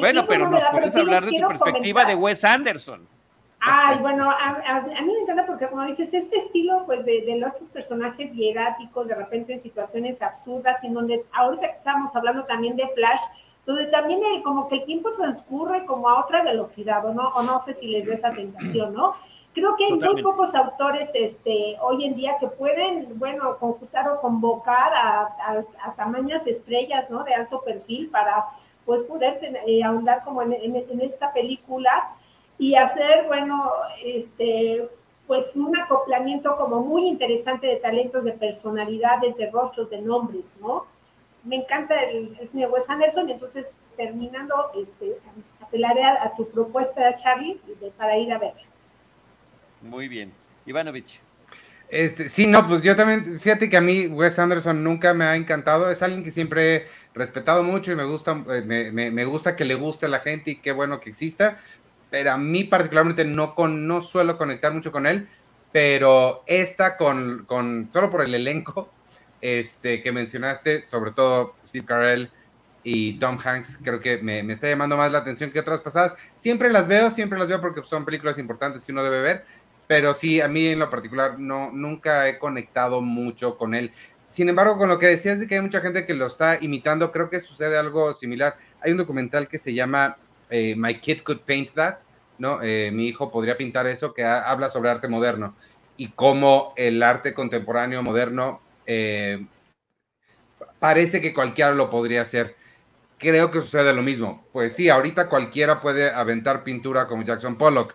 bueno, pero nos puedes hablar de tu perspectiva de Wes Anderson. Ay, bueno, a, mí me encanta porque, como dices, este estilo, pues, de, de los personajes hieráticos, de repente en situaciones absurdas, en donde ahorita que estamos hablando también de Flash, donde también como que el tiempo transcurre como a otra velocidad, ¿o no? O no sé si les da esa tentación, ¿no? Creo que hay muy pocos autores este, hoy en día que pueden, bueno, conjuntar o convocar a, a, tamañas estrellas, ¿no? De alto perfil para, pues, poder eh, ahondar como en, esta película y hacer, bueno, este, pues, un acoplamiento como muy interesante de talentos, de personalidades, de rostros, de nombres, ¿no? Me encanta el, el señor Wes Anderson, entonces, terminando, este, apelaré a, tu propuesta, Charlie, para ir a verla. Muy bien. Ivanovich. Este, sí, no, pues yo también, fíjate que a mí Wes Anderson nunca me ha encantado, es alguien que siempre he respetado mucho y me gusta, eh, me, gusta que le guste a la gente y qué bueno que exista, pero a mí particularmente no, con, no suelo conectar mucho con él, pero esta con, solo por el elenco este, que mencionaste, sobre todo Steve Carell y Tom Hanks, creo que me, me está llamando más la atención que otras pasadas. Siempre las veo, siempre las veo porque son películas importantes que uno debe ver, pero sí, a mí en lo particular no, nunca he conectado mucho con él. Sin embargo, con lo que decías de que hay mucha gente que lo está imitando, creo que sucede algo similar. Hay un documental que se llama eh, My Kid Could Paint That, ¿no? Eh, mi hijo podría pintar eso, que habla sobre arte moderno y cómo el arte contemporáneo moderno eh, parece que cualquiera lo podría hacer. Creo que sucede lo mismo. Pues sí, ahorita cualquiera puede aventar pintura como Jackson Pollock,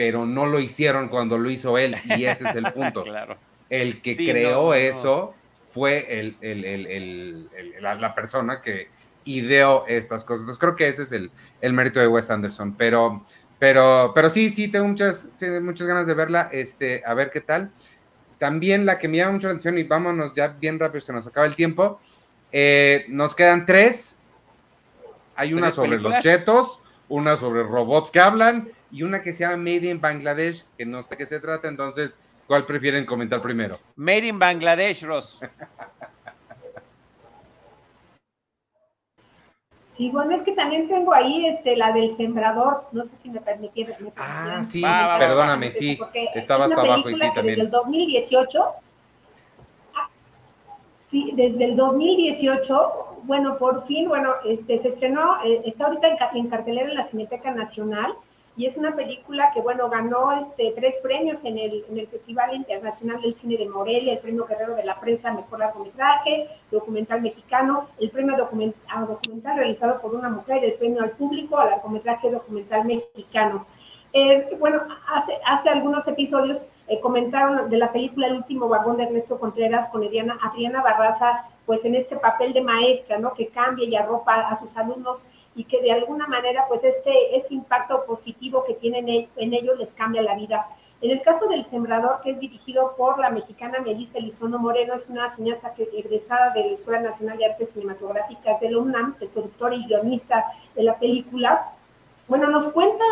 pero no lo hicieron cuando lo hizo él, y ese es el punto. claro. El que creó eso fue el, la, persona que ideó estas cosas. Entonces creo que ese es el, mérito de Wes Anderson, pero, pero, pero sí, sí, tengo muchas, muchas ganas de verla, este, a ver qué tal. También la que me llama mucho la atención, y vámonos ya bien rápido, se nos acaba el tiempo. Eh, nos quedan tres. Hay una sobre los chetos, una sobre robots que hablan y una que se llama Made in Bangladesh, que no sé qué se trata, entonces, ¿cuál prefieren comentar primero? Made in Bangladesh, Ross. Sí, bueno, es que también tengo ahí este, la del sembrador, no sé si me permitieron. ah, sí, perdóname, sí, estaba hasta abajo y sí también. Desde el 2018, ah, sí, desde el 2018, bueno, por fin, bueno, este, se estrenó, eh, está ahorita en, en cartelera en la Cineteca Nacional, y es una película que, bueno, ganó este, tres premios en el, en el Festival Internacional del Cine de Morelia, el Premio Guerrero de la Prensa Mejor Largometraje, Documental Mexicano, el Premio documental, documental realizado por una mujer, el Premio al Público al Largometraje Documental Mexicano. Eh, bueno, hace, hace algunos episodios eh, comentaron de la película El último vagón de Ernesto Contreras con Adriana, Adriana Barraza, pues en este papel de maestra, ¿no? Que cambia y arropa a sus alumnos y que de alguna manera pues este, este impacto positivo que tienen en ellos les cambia la vida. En el caso del Sembrador, que es dirigido por la mexicana Melissa Elizondo Moreno, es una cineasta que, egresada de la Escuela Nacional de Artes Cinematográficas de la UNAM, es productora y guionista de la película, bueno, nos cuenta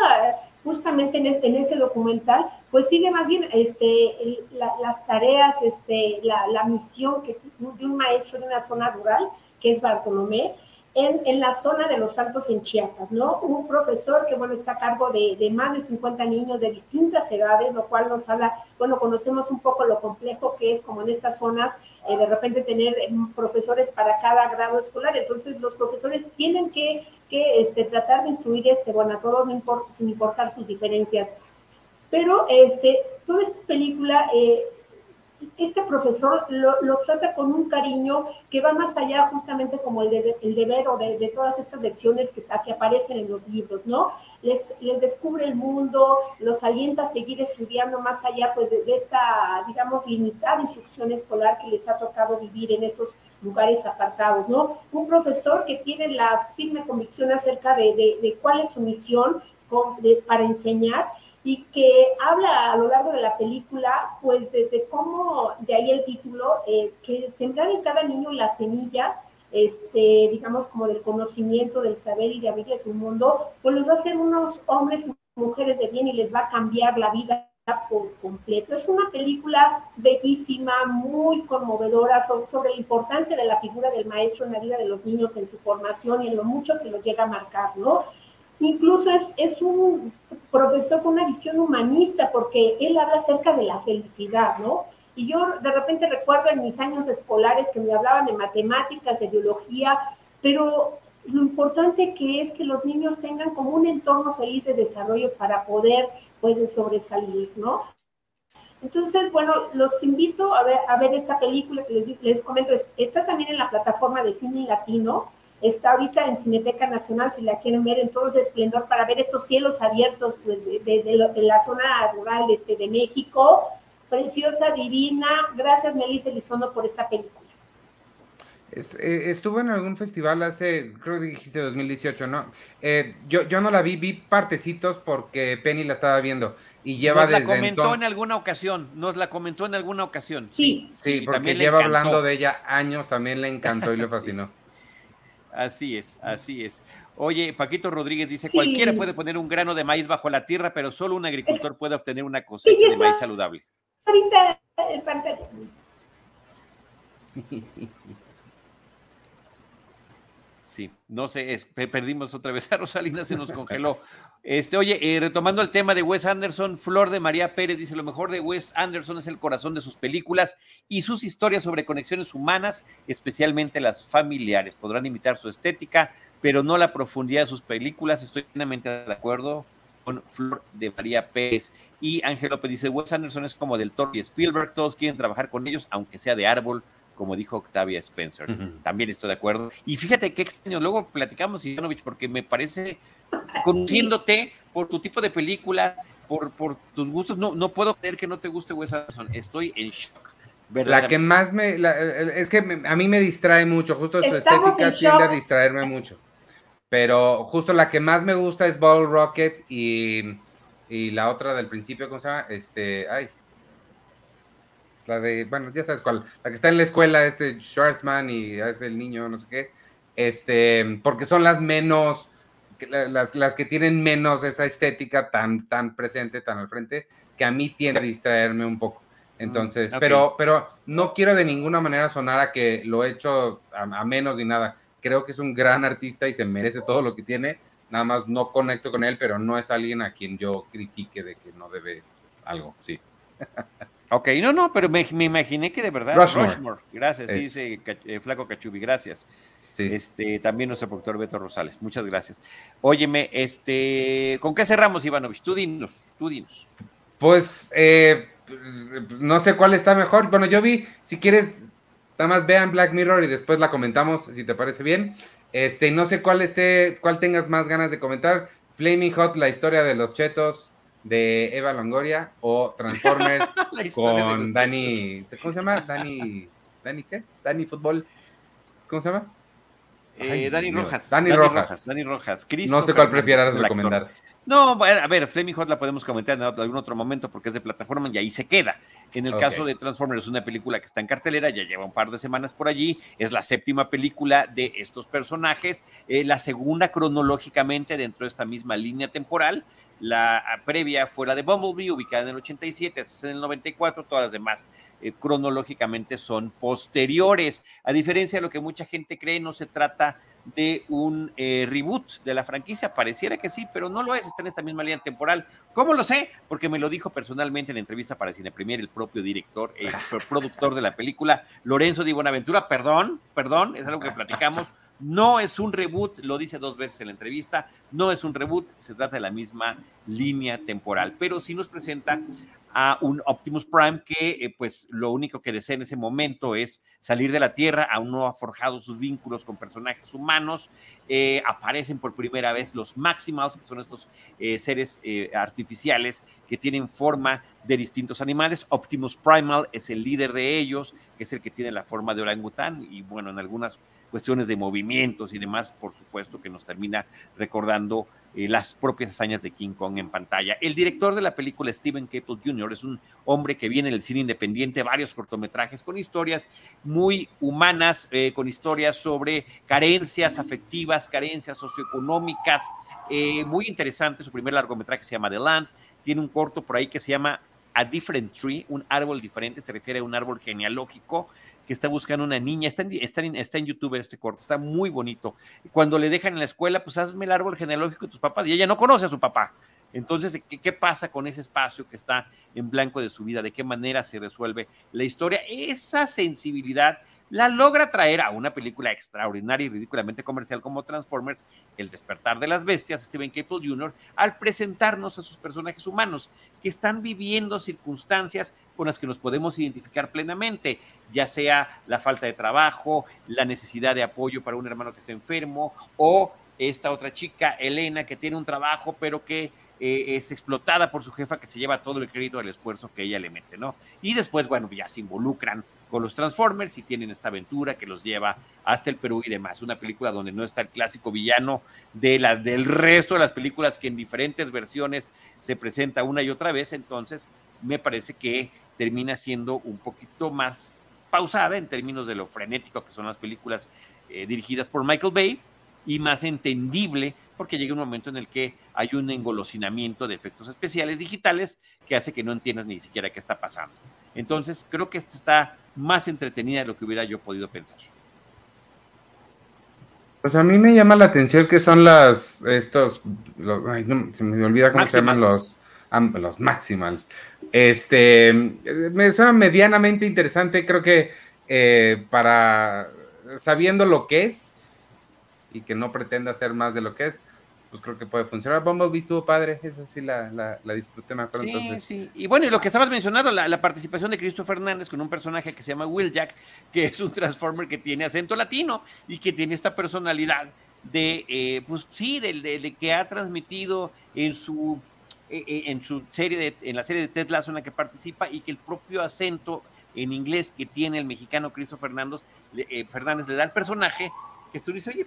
justamente en este en ese documental, pues sigue más bien este, la- las tareas, este, la, la misión que, de un maestro de una zona rural, que es Bartolomé, en, en la zona de los Altos en Chiapas, ¿no? Un profesor que, bueno, está a cargo de, de más de 50 niños de distintas edades, lo cual nos habla, bueno, conocemos un poco lo complejo que es como en estas zonas, eh, de repente tener eh, profesores para cada grado escolar, entonces los profesores tienen que, que este, tratar de instruir, este, bueno, a todos sin importar sus diferencias. Pero este, toda esta película, eh, este profesor lo- los trata con un cariño que va más allá justamente como el, de- el deber o de, de todas estas lecciones que, que aparecen en los libros, ¿no? Les, les descubre el mundo, los alienta a seguir estudiando más allá pues de, de esta, digamos, limitada instrucción escolar que les ha tocado vivir en estos lugares apartados, ¿no? Un profesor que tiene la firme convicción acerca de, de- de cuál es su misión con- para enseñar y que habla a lo largo de la película, pues, de, de cómo, de ahí el título, eh, que sembrar en cada niño la semilla, este, digamos, como del conocimiento, del saber y de abrirles un mundo, pues los va a hacer unos hombres y mujeres de bien y les va a cambiar la vida por completo. Es una película bellísima, muy conmovedora so- sobre la importancia de la figura del maestro en la vida de los niños, en su formación y en lo mucho que los llega a marcar, ¿no? Incluso es, es un profesor con una visión humanista, porque él habla acerca de la felicidad, ¿no? Y yo de repente recuerdo en mis años escolares que me hablaban de matemáticas, de biología, pero lo importante que es que los niños tengan como un entorno feliz de desarrollo para poder, pues, sobresalir, ¿no? Entonces, bueno, los invito a ver, a ver esta película que les, les comento, es- está también en la plataforma de Cine Latino, está ahorita en Cineteca Nacional, si la quieren ver en todo su esplendor, para ver estos cielos abiertos pues, de, de- de lo- de la zona rural este, de México, preciosa, divina, gracias Melissa Elizondo por esta película. Eh, estuvo en algún festival hace, creo que dijiste 2018, ¿no? Eh, yo, yo no la vi, vi partecitos porque Penny la estaba viendo y lleva nos la comentó entonces. en alguna ocasión, nos la comentó en alguna ocasión. Sí. Sí, porque lleva hablando de ella años, también le encantó y le fascinó. Así es, así es. Oye, Paquito Rodríguez dice, Sí. cualquiera puede poner un grano de maíz bajo la tierra, pero solo un agricultor puede obtener una cosecha Sí, de maíz saludable. Ahorita pantalla. Sí, no sé, es- perdimos otra vez a Rosalina, se nos congeló. Este, oye, eh, retomando el tema de Wes Anderson, Flor de María Pérez dice, lo mejor de Wes Anderson es el corazón de sus películas y sus historias sobre conexiones humanas, especialmente las familiares. Podrán imitar su estética, pero no la profundidad de sus películas. Estoy plenamente de acuerdo con Flor de María Pérez. Y Ángel López dice, Wes Anderson es como del Toro y Spielberg, todos quieren trabajar con ellos, aunque sea de árbol, como dijo Octavia Spencer. También estoy de acuerdo. Y fíjate qué extraño, luego platicamos, Ivanovich, porque me parece, conociéndote por tu tipo de película, por, por tus gustos, no, no puedo creer que no te guste Wes Anderson. Estoy en shock. La que más me, la- es que me- a mí me distrae mucho, justo su Estamos estética en tiende a distraerme mucho. Pero justo la que más me gusta es Ball Rocket y, y la otra del principio, ¿cómo se llama? Este, ay. La de, bueno, ya sabes cuál, la que está en la escuela, este Schwarzman y es el niño, no sé qué. Este, porque son las menos, las, las que tienen menos esa estética tan, tan presente, tan al frente, que a mí tiende a distraerme un poco. Entonces, Mm, ok. pero, pero no quiero de ninguna manera sonar a que lo he hecho a, a menos ni nada. Creo que es un gran artista y se merece todo lo que tiene. Nada más no conecto con él, pero no es alguien a quien yo critique de que no debe algo, sí. Ok, no, no, pero me, me imaginé que de verdad. Rushmore. Gracias, sí, Es- eh, Flaco Cachubi, gracias. Sí. Este, también nuestro productor Beto Rosales, muchas gracias. Óyeme, este, ¿con qué cerramos, Ivanovich? Tú dinos, tú dinos. Pues eh, no sé cuál está mejor. Bueno, yo vi, si quieres, nada más vean Black Mirror y después la comentamos, si te parece bien. Este, no sé cuál esté, cuál tengas más ganas de comentar. Flaming Hot, la historia de los chetos de Eva Longoria o Transformers La historia de con Dani, ¿cómo se llama? Dani, Dani qué? Dani Fútbol, ¿cómo se llama? Eh, Ay, Dani Dios. Rojas. Dani Rojas. Dani Rojas. No sé cuál prefieras recomendar. No, bueno, a ver, Flaming Hot la podemos comentar en algún otro momento porque es de plataforma y ahí se queda. En el caso de Transformers, es una película que está en cartelera, ya lleva un par de semanas por allí, es la séptima película de estos personajes, eh, la segunda cronológicamente dentro de esta misma línea temporal. La previa fue la de Bumblebee, ubicada en el 87, esta es en el 94, todas las demás eh, cronológicamente son posteriores. A diferencia de lo que mucha gente cree, no se trata de un eh, reboot de la franquicia. Pareciera que sí, pero no lo es. Está en esta misma línea temporal. ¿Cómo lo sé? Porque me lo dijo personalmente en la entrevista para Cine Premier el propio director, el pro- productor de la película, Lorenzo Di Buenaventura. Perdón, perdón, es algo que platicamos. No es un reboot, lo dice dos veces en la entrevista, no es un reboot, se trata de la misma línea temporal, pero sí nos presenta a un Optimus Prime que eh, pues lo único que desea en ese momento es salir de la Tierra, aún no ha forjado sus vínculos con personajes humanos, eh, aparecen por primera vez los Maximals, que son estos eh, seres artificiales que tienen forma de distintos animales. Optimus Primal es el líder de ellos, que es el que tiene la forma de orangután y bueno, en algunas cuestiones de movimientos y demás, por supuesto que nos termina recordando eh, las propias hazañas de King Kong en pantalla. El director de la película, Steven Caple Jr., es un hombre que viene del cine independiente, varios cortometrajes con historias muy humanas, eh, con historias sobre carencias afectivas, carencias socioeconómicas, eh, muy interesante. Su primer largometraje se llama The Land, tiene un corto por ahí que se llama A Different Tree, un árbol diferente, se refiere a un árbol genealógico que está buscando una niña, está en, está en, está en YouTube este corto, está muy bonito. Cuando le dejan en la escuela, pues hazme el árbol genealógico de tus papás, y ella no conoce a su papá. Entonces, ¿qué, ¿qué, pasa con ese espacio que está en blanco de su vida? ¿De qué manera se resuelve la historia? Esa sensibilidad la logra traer a una película extraordinaria y ridículamente comercial como Transformers, El despertar de las bestias, Steven Caple Jr., al presentarnos a sus personajes humanos que están viviendo circunstancias con las que nos podemos identificar plenamente, ya sea la falta de trabajo, la necesidad de apoyo para un hermano que está enfermo, o esta otra chica, Elena, que tiene un trabajo, pero que eh, es explotada por su jefa, que se lleva todo el crédito del esfuerzo que ella le mete, ¿no? Y después, bueno, ya se involucran con los Transformers y tienen esta aventura que los lleva hasta el Perú y demás. Una película donde no está el clásico villano de la, del resto de las películas que en diferentes versiones se presenta una y otra vez. Entonces, me parece que termina siendo un poquito más pausada en términos de lo frenético que son las películas eh, dirigidas por Michael Bay y más entendible porque llega un momento en el que hay un engolosinamiento de efectos especiales digitales que hace que no entiendas ni siquiera qué está pasando. Entonces, creo que esta está más entretenida de lo que hubiera yo podido pensar. Pues a mí me llama la atención que son las, estos, los, ay, no, se me olvida cómo Maximals. se llaman los, los Maximals. Este, me suena medianamente interesante, creo que eh, para, sabiendo lo que es y que no pretenda ser más de lo que es, pues creo que puede funcionar. Bumblebee estuvo padre, esa sí la, la, la disfruté, me acuerdo. Sí, entonces. sí. Y bueno, y lo que estabas mencionando, la, la, participación de Christopher Hernández con un personaje que se llama Will Jack, que es un Transformer que tiene acento latino y que tiene esta personalidad de, eh, pues sí, de, de, de, que ha transmitido en su, eh, en su serie, de, en la serie de Ted Lasso en la que participa y que el propio acento en inglés que tiene el mexicano Christopher Fernández, eh, Fernández le da al personaje que tú dices, oye,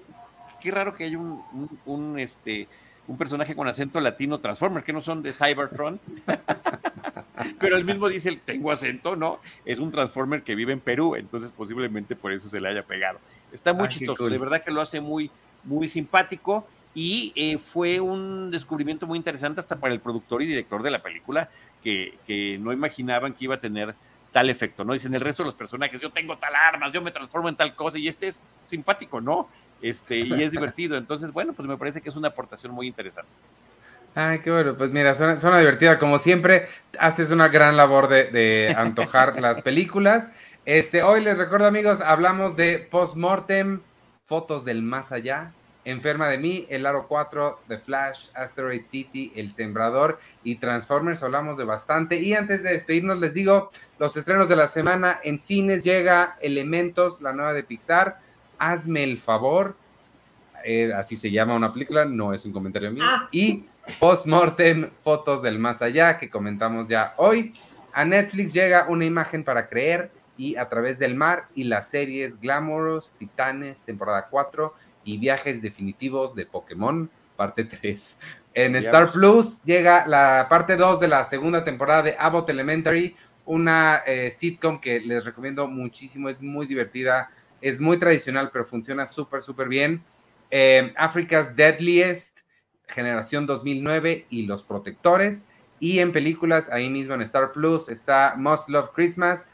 qué raro que haya un, un, un, este, un personaje con acento latino Transformer, que no son de Cybertron. Pero él mismo dice, tengo acento, ¿no? Es un Transformer que vive en Perú, entonces posiblemente por eso se le haya pegado. Está muy ah, chistoso, cool. de verdad que lo hace muy, muy simpático y eh, fue un descubrimiento muy interesante hasta para el productor y director de la película, que, que no imaginaban que iba a tener tal efecto, ¿no? Dicen el resto de los personajes, yo tengo tal armas, yo me transformo en tal cosa, y este es simpático, ¿no? Este, y es divertido. Entonces, bueno, pues me parece que es una aportación muy interesante. Ay, qué bueno, pues mira, suena, suena divertida. Como siempre, haces una gran labor de, de antojar las películas. Este, hoy les recuerdo, amigos, hablamos de Postmortem, Fotos del Más Allá, Enferma de mí, El Aro 4, The Flash, Asteroid City, El Sembrador y Transformers. Hablamos de bastante. Y antes de despedirnos, les digo, los estrenos de la semana en cines llega Elementos, la nueva de Pixar. Hazme el favor, eh, así se llama una película, no es un comentario mío. Ah. Y Postmortem, Fotos del Más Allá, que comentamos ya hoy. A Netflix llega una imagen para creer y a través del mar y las series Glamorous, Titanes, temporada 4 y Viajes Definitivos de Pokémon, parte 3. En Star. Plus llega la parte 2 de la segunda temporada de Abbott Elementary, una eh, sitcom que les recomiendo muchísimo, es muy divertida, es muy tradicional, pero funciona súper, súper bien. Eh, Africa's Deadliest, Generación 2009 y Los Protectores. Y en películas, ahí mismo en Star Plus, está Must Love Christmas,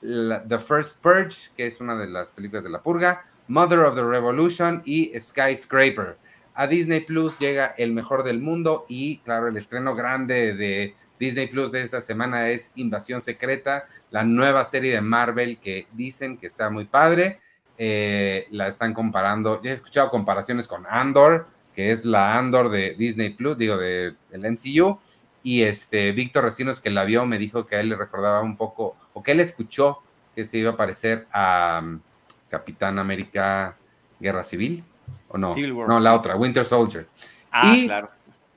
The First Purge, que es una de las películas de la purga, Mother of the Revolution y Skyscraper. A Disney Plus llega El Mejor del Mundo y, claro, el estreno grande de Disney Plus de esta semana es Invasión Secreta, la nueva serie de Marvel que dicen que está muy padre. Eh, la están comparando, ya he escuchado comparaciones con Andor, que es la Andor de Disney Plus, digo, de- del MCU. Y este Víctor Recinos, que la vio, me dijo que a él le recordaba un poco, o que él escuchó que se iba a parecer a um, Capitán América Guerra Civil. ¿O no? Civil War, no, la otra, Winter Soldier. Ah, Y- claro.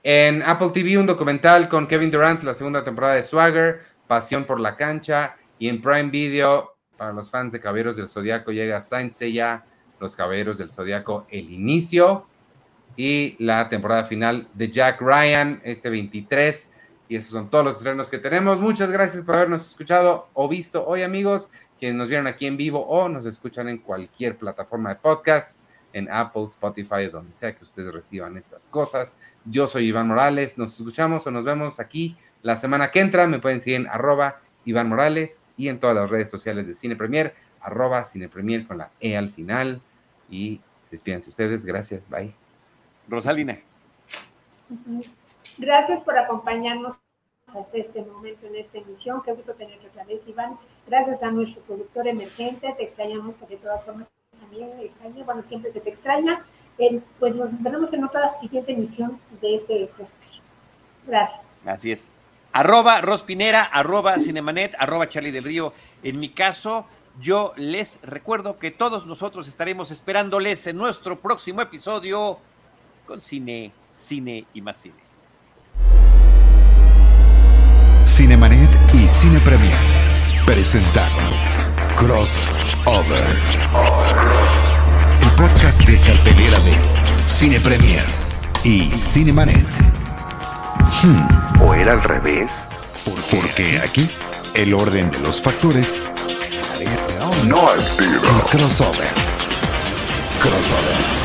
En Apple TV, un documental con Kevin Durant, la segunda temporada de Swagger, Pasión por la Cancha. Y en Prime Video, para los fans de Caballeros del Zodiaco, llega Saint Seiya, Los Caballeros del Zodiaco, El Inicio. Y la temporada final de Jack Ryan, este 23. Y esos son todos los estrenos que tenemos. Muchas gracias por habernos escuchado o visto hoy, amigos. Quienes nos vieron aquí en vivo o nos escuchan en cualquier plataforma de podcasts, en Apple, Spotify, donde sea que ustedes reciban estas cosas. Yo soy Iván Morales. Nos escuchamos o nos vemos aquí la semana que entra. Me pueden seguir en arroba Iván Morales y en todas las redes sociales de Cine Premier, arroba Cine Premier con la E al final. Y despídense ustedes. Gracias. Bye. Rosalina. Gracias por acompañarnos hasta este momento en esta emisión. Qué gusto tenerte otra vez, Iván. Gracias a nuestro productor emergente. Te extrañamos, de todas formas también extraña. Bueno, siempre se te extraña. Eh, pues nos esperamos en otra siguiente emisión de este Prosper. Gracias. Así es. Arroba Rospinera, arroba Cinemanet, arroba Charlie del Río. En mi caso, yo les recuerdo que todos nosotros estaremos esperándoles en nuestro próximo episodio con cine, cine y más cine. Cinemanet y Cine Premier presentaron Crossover. El podcast de cartelera de Cine Premier y Cinemanet. Hmm, ¿O era al revés? porque aquí el orden de los factores No, Arturo. en Crossover. Crossover.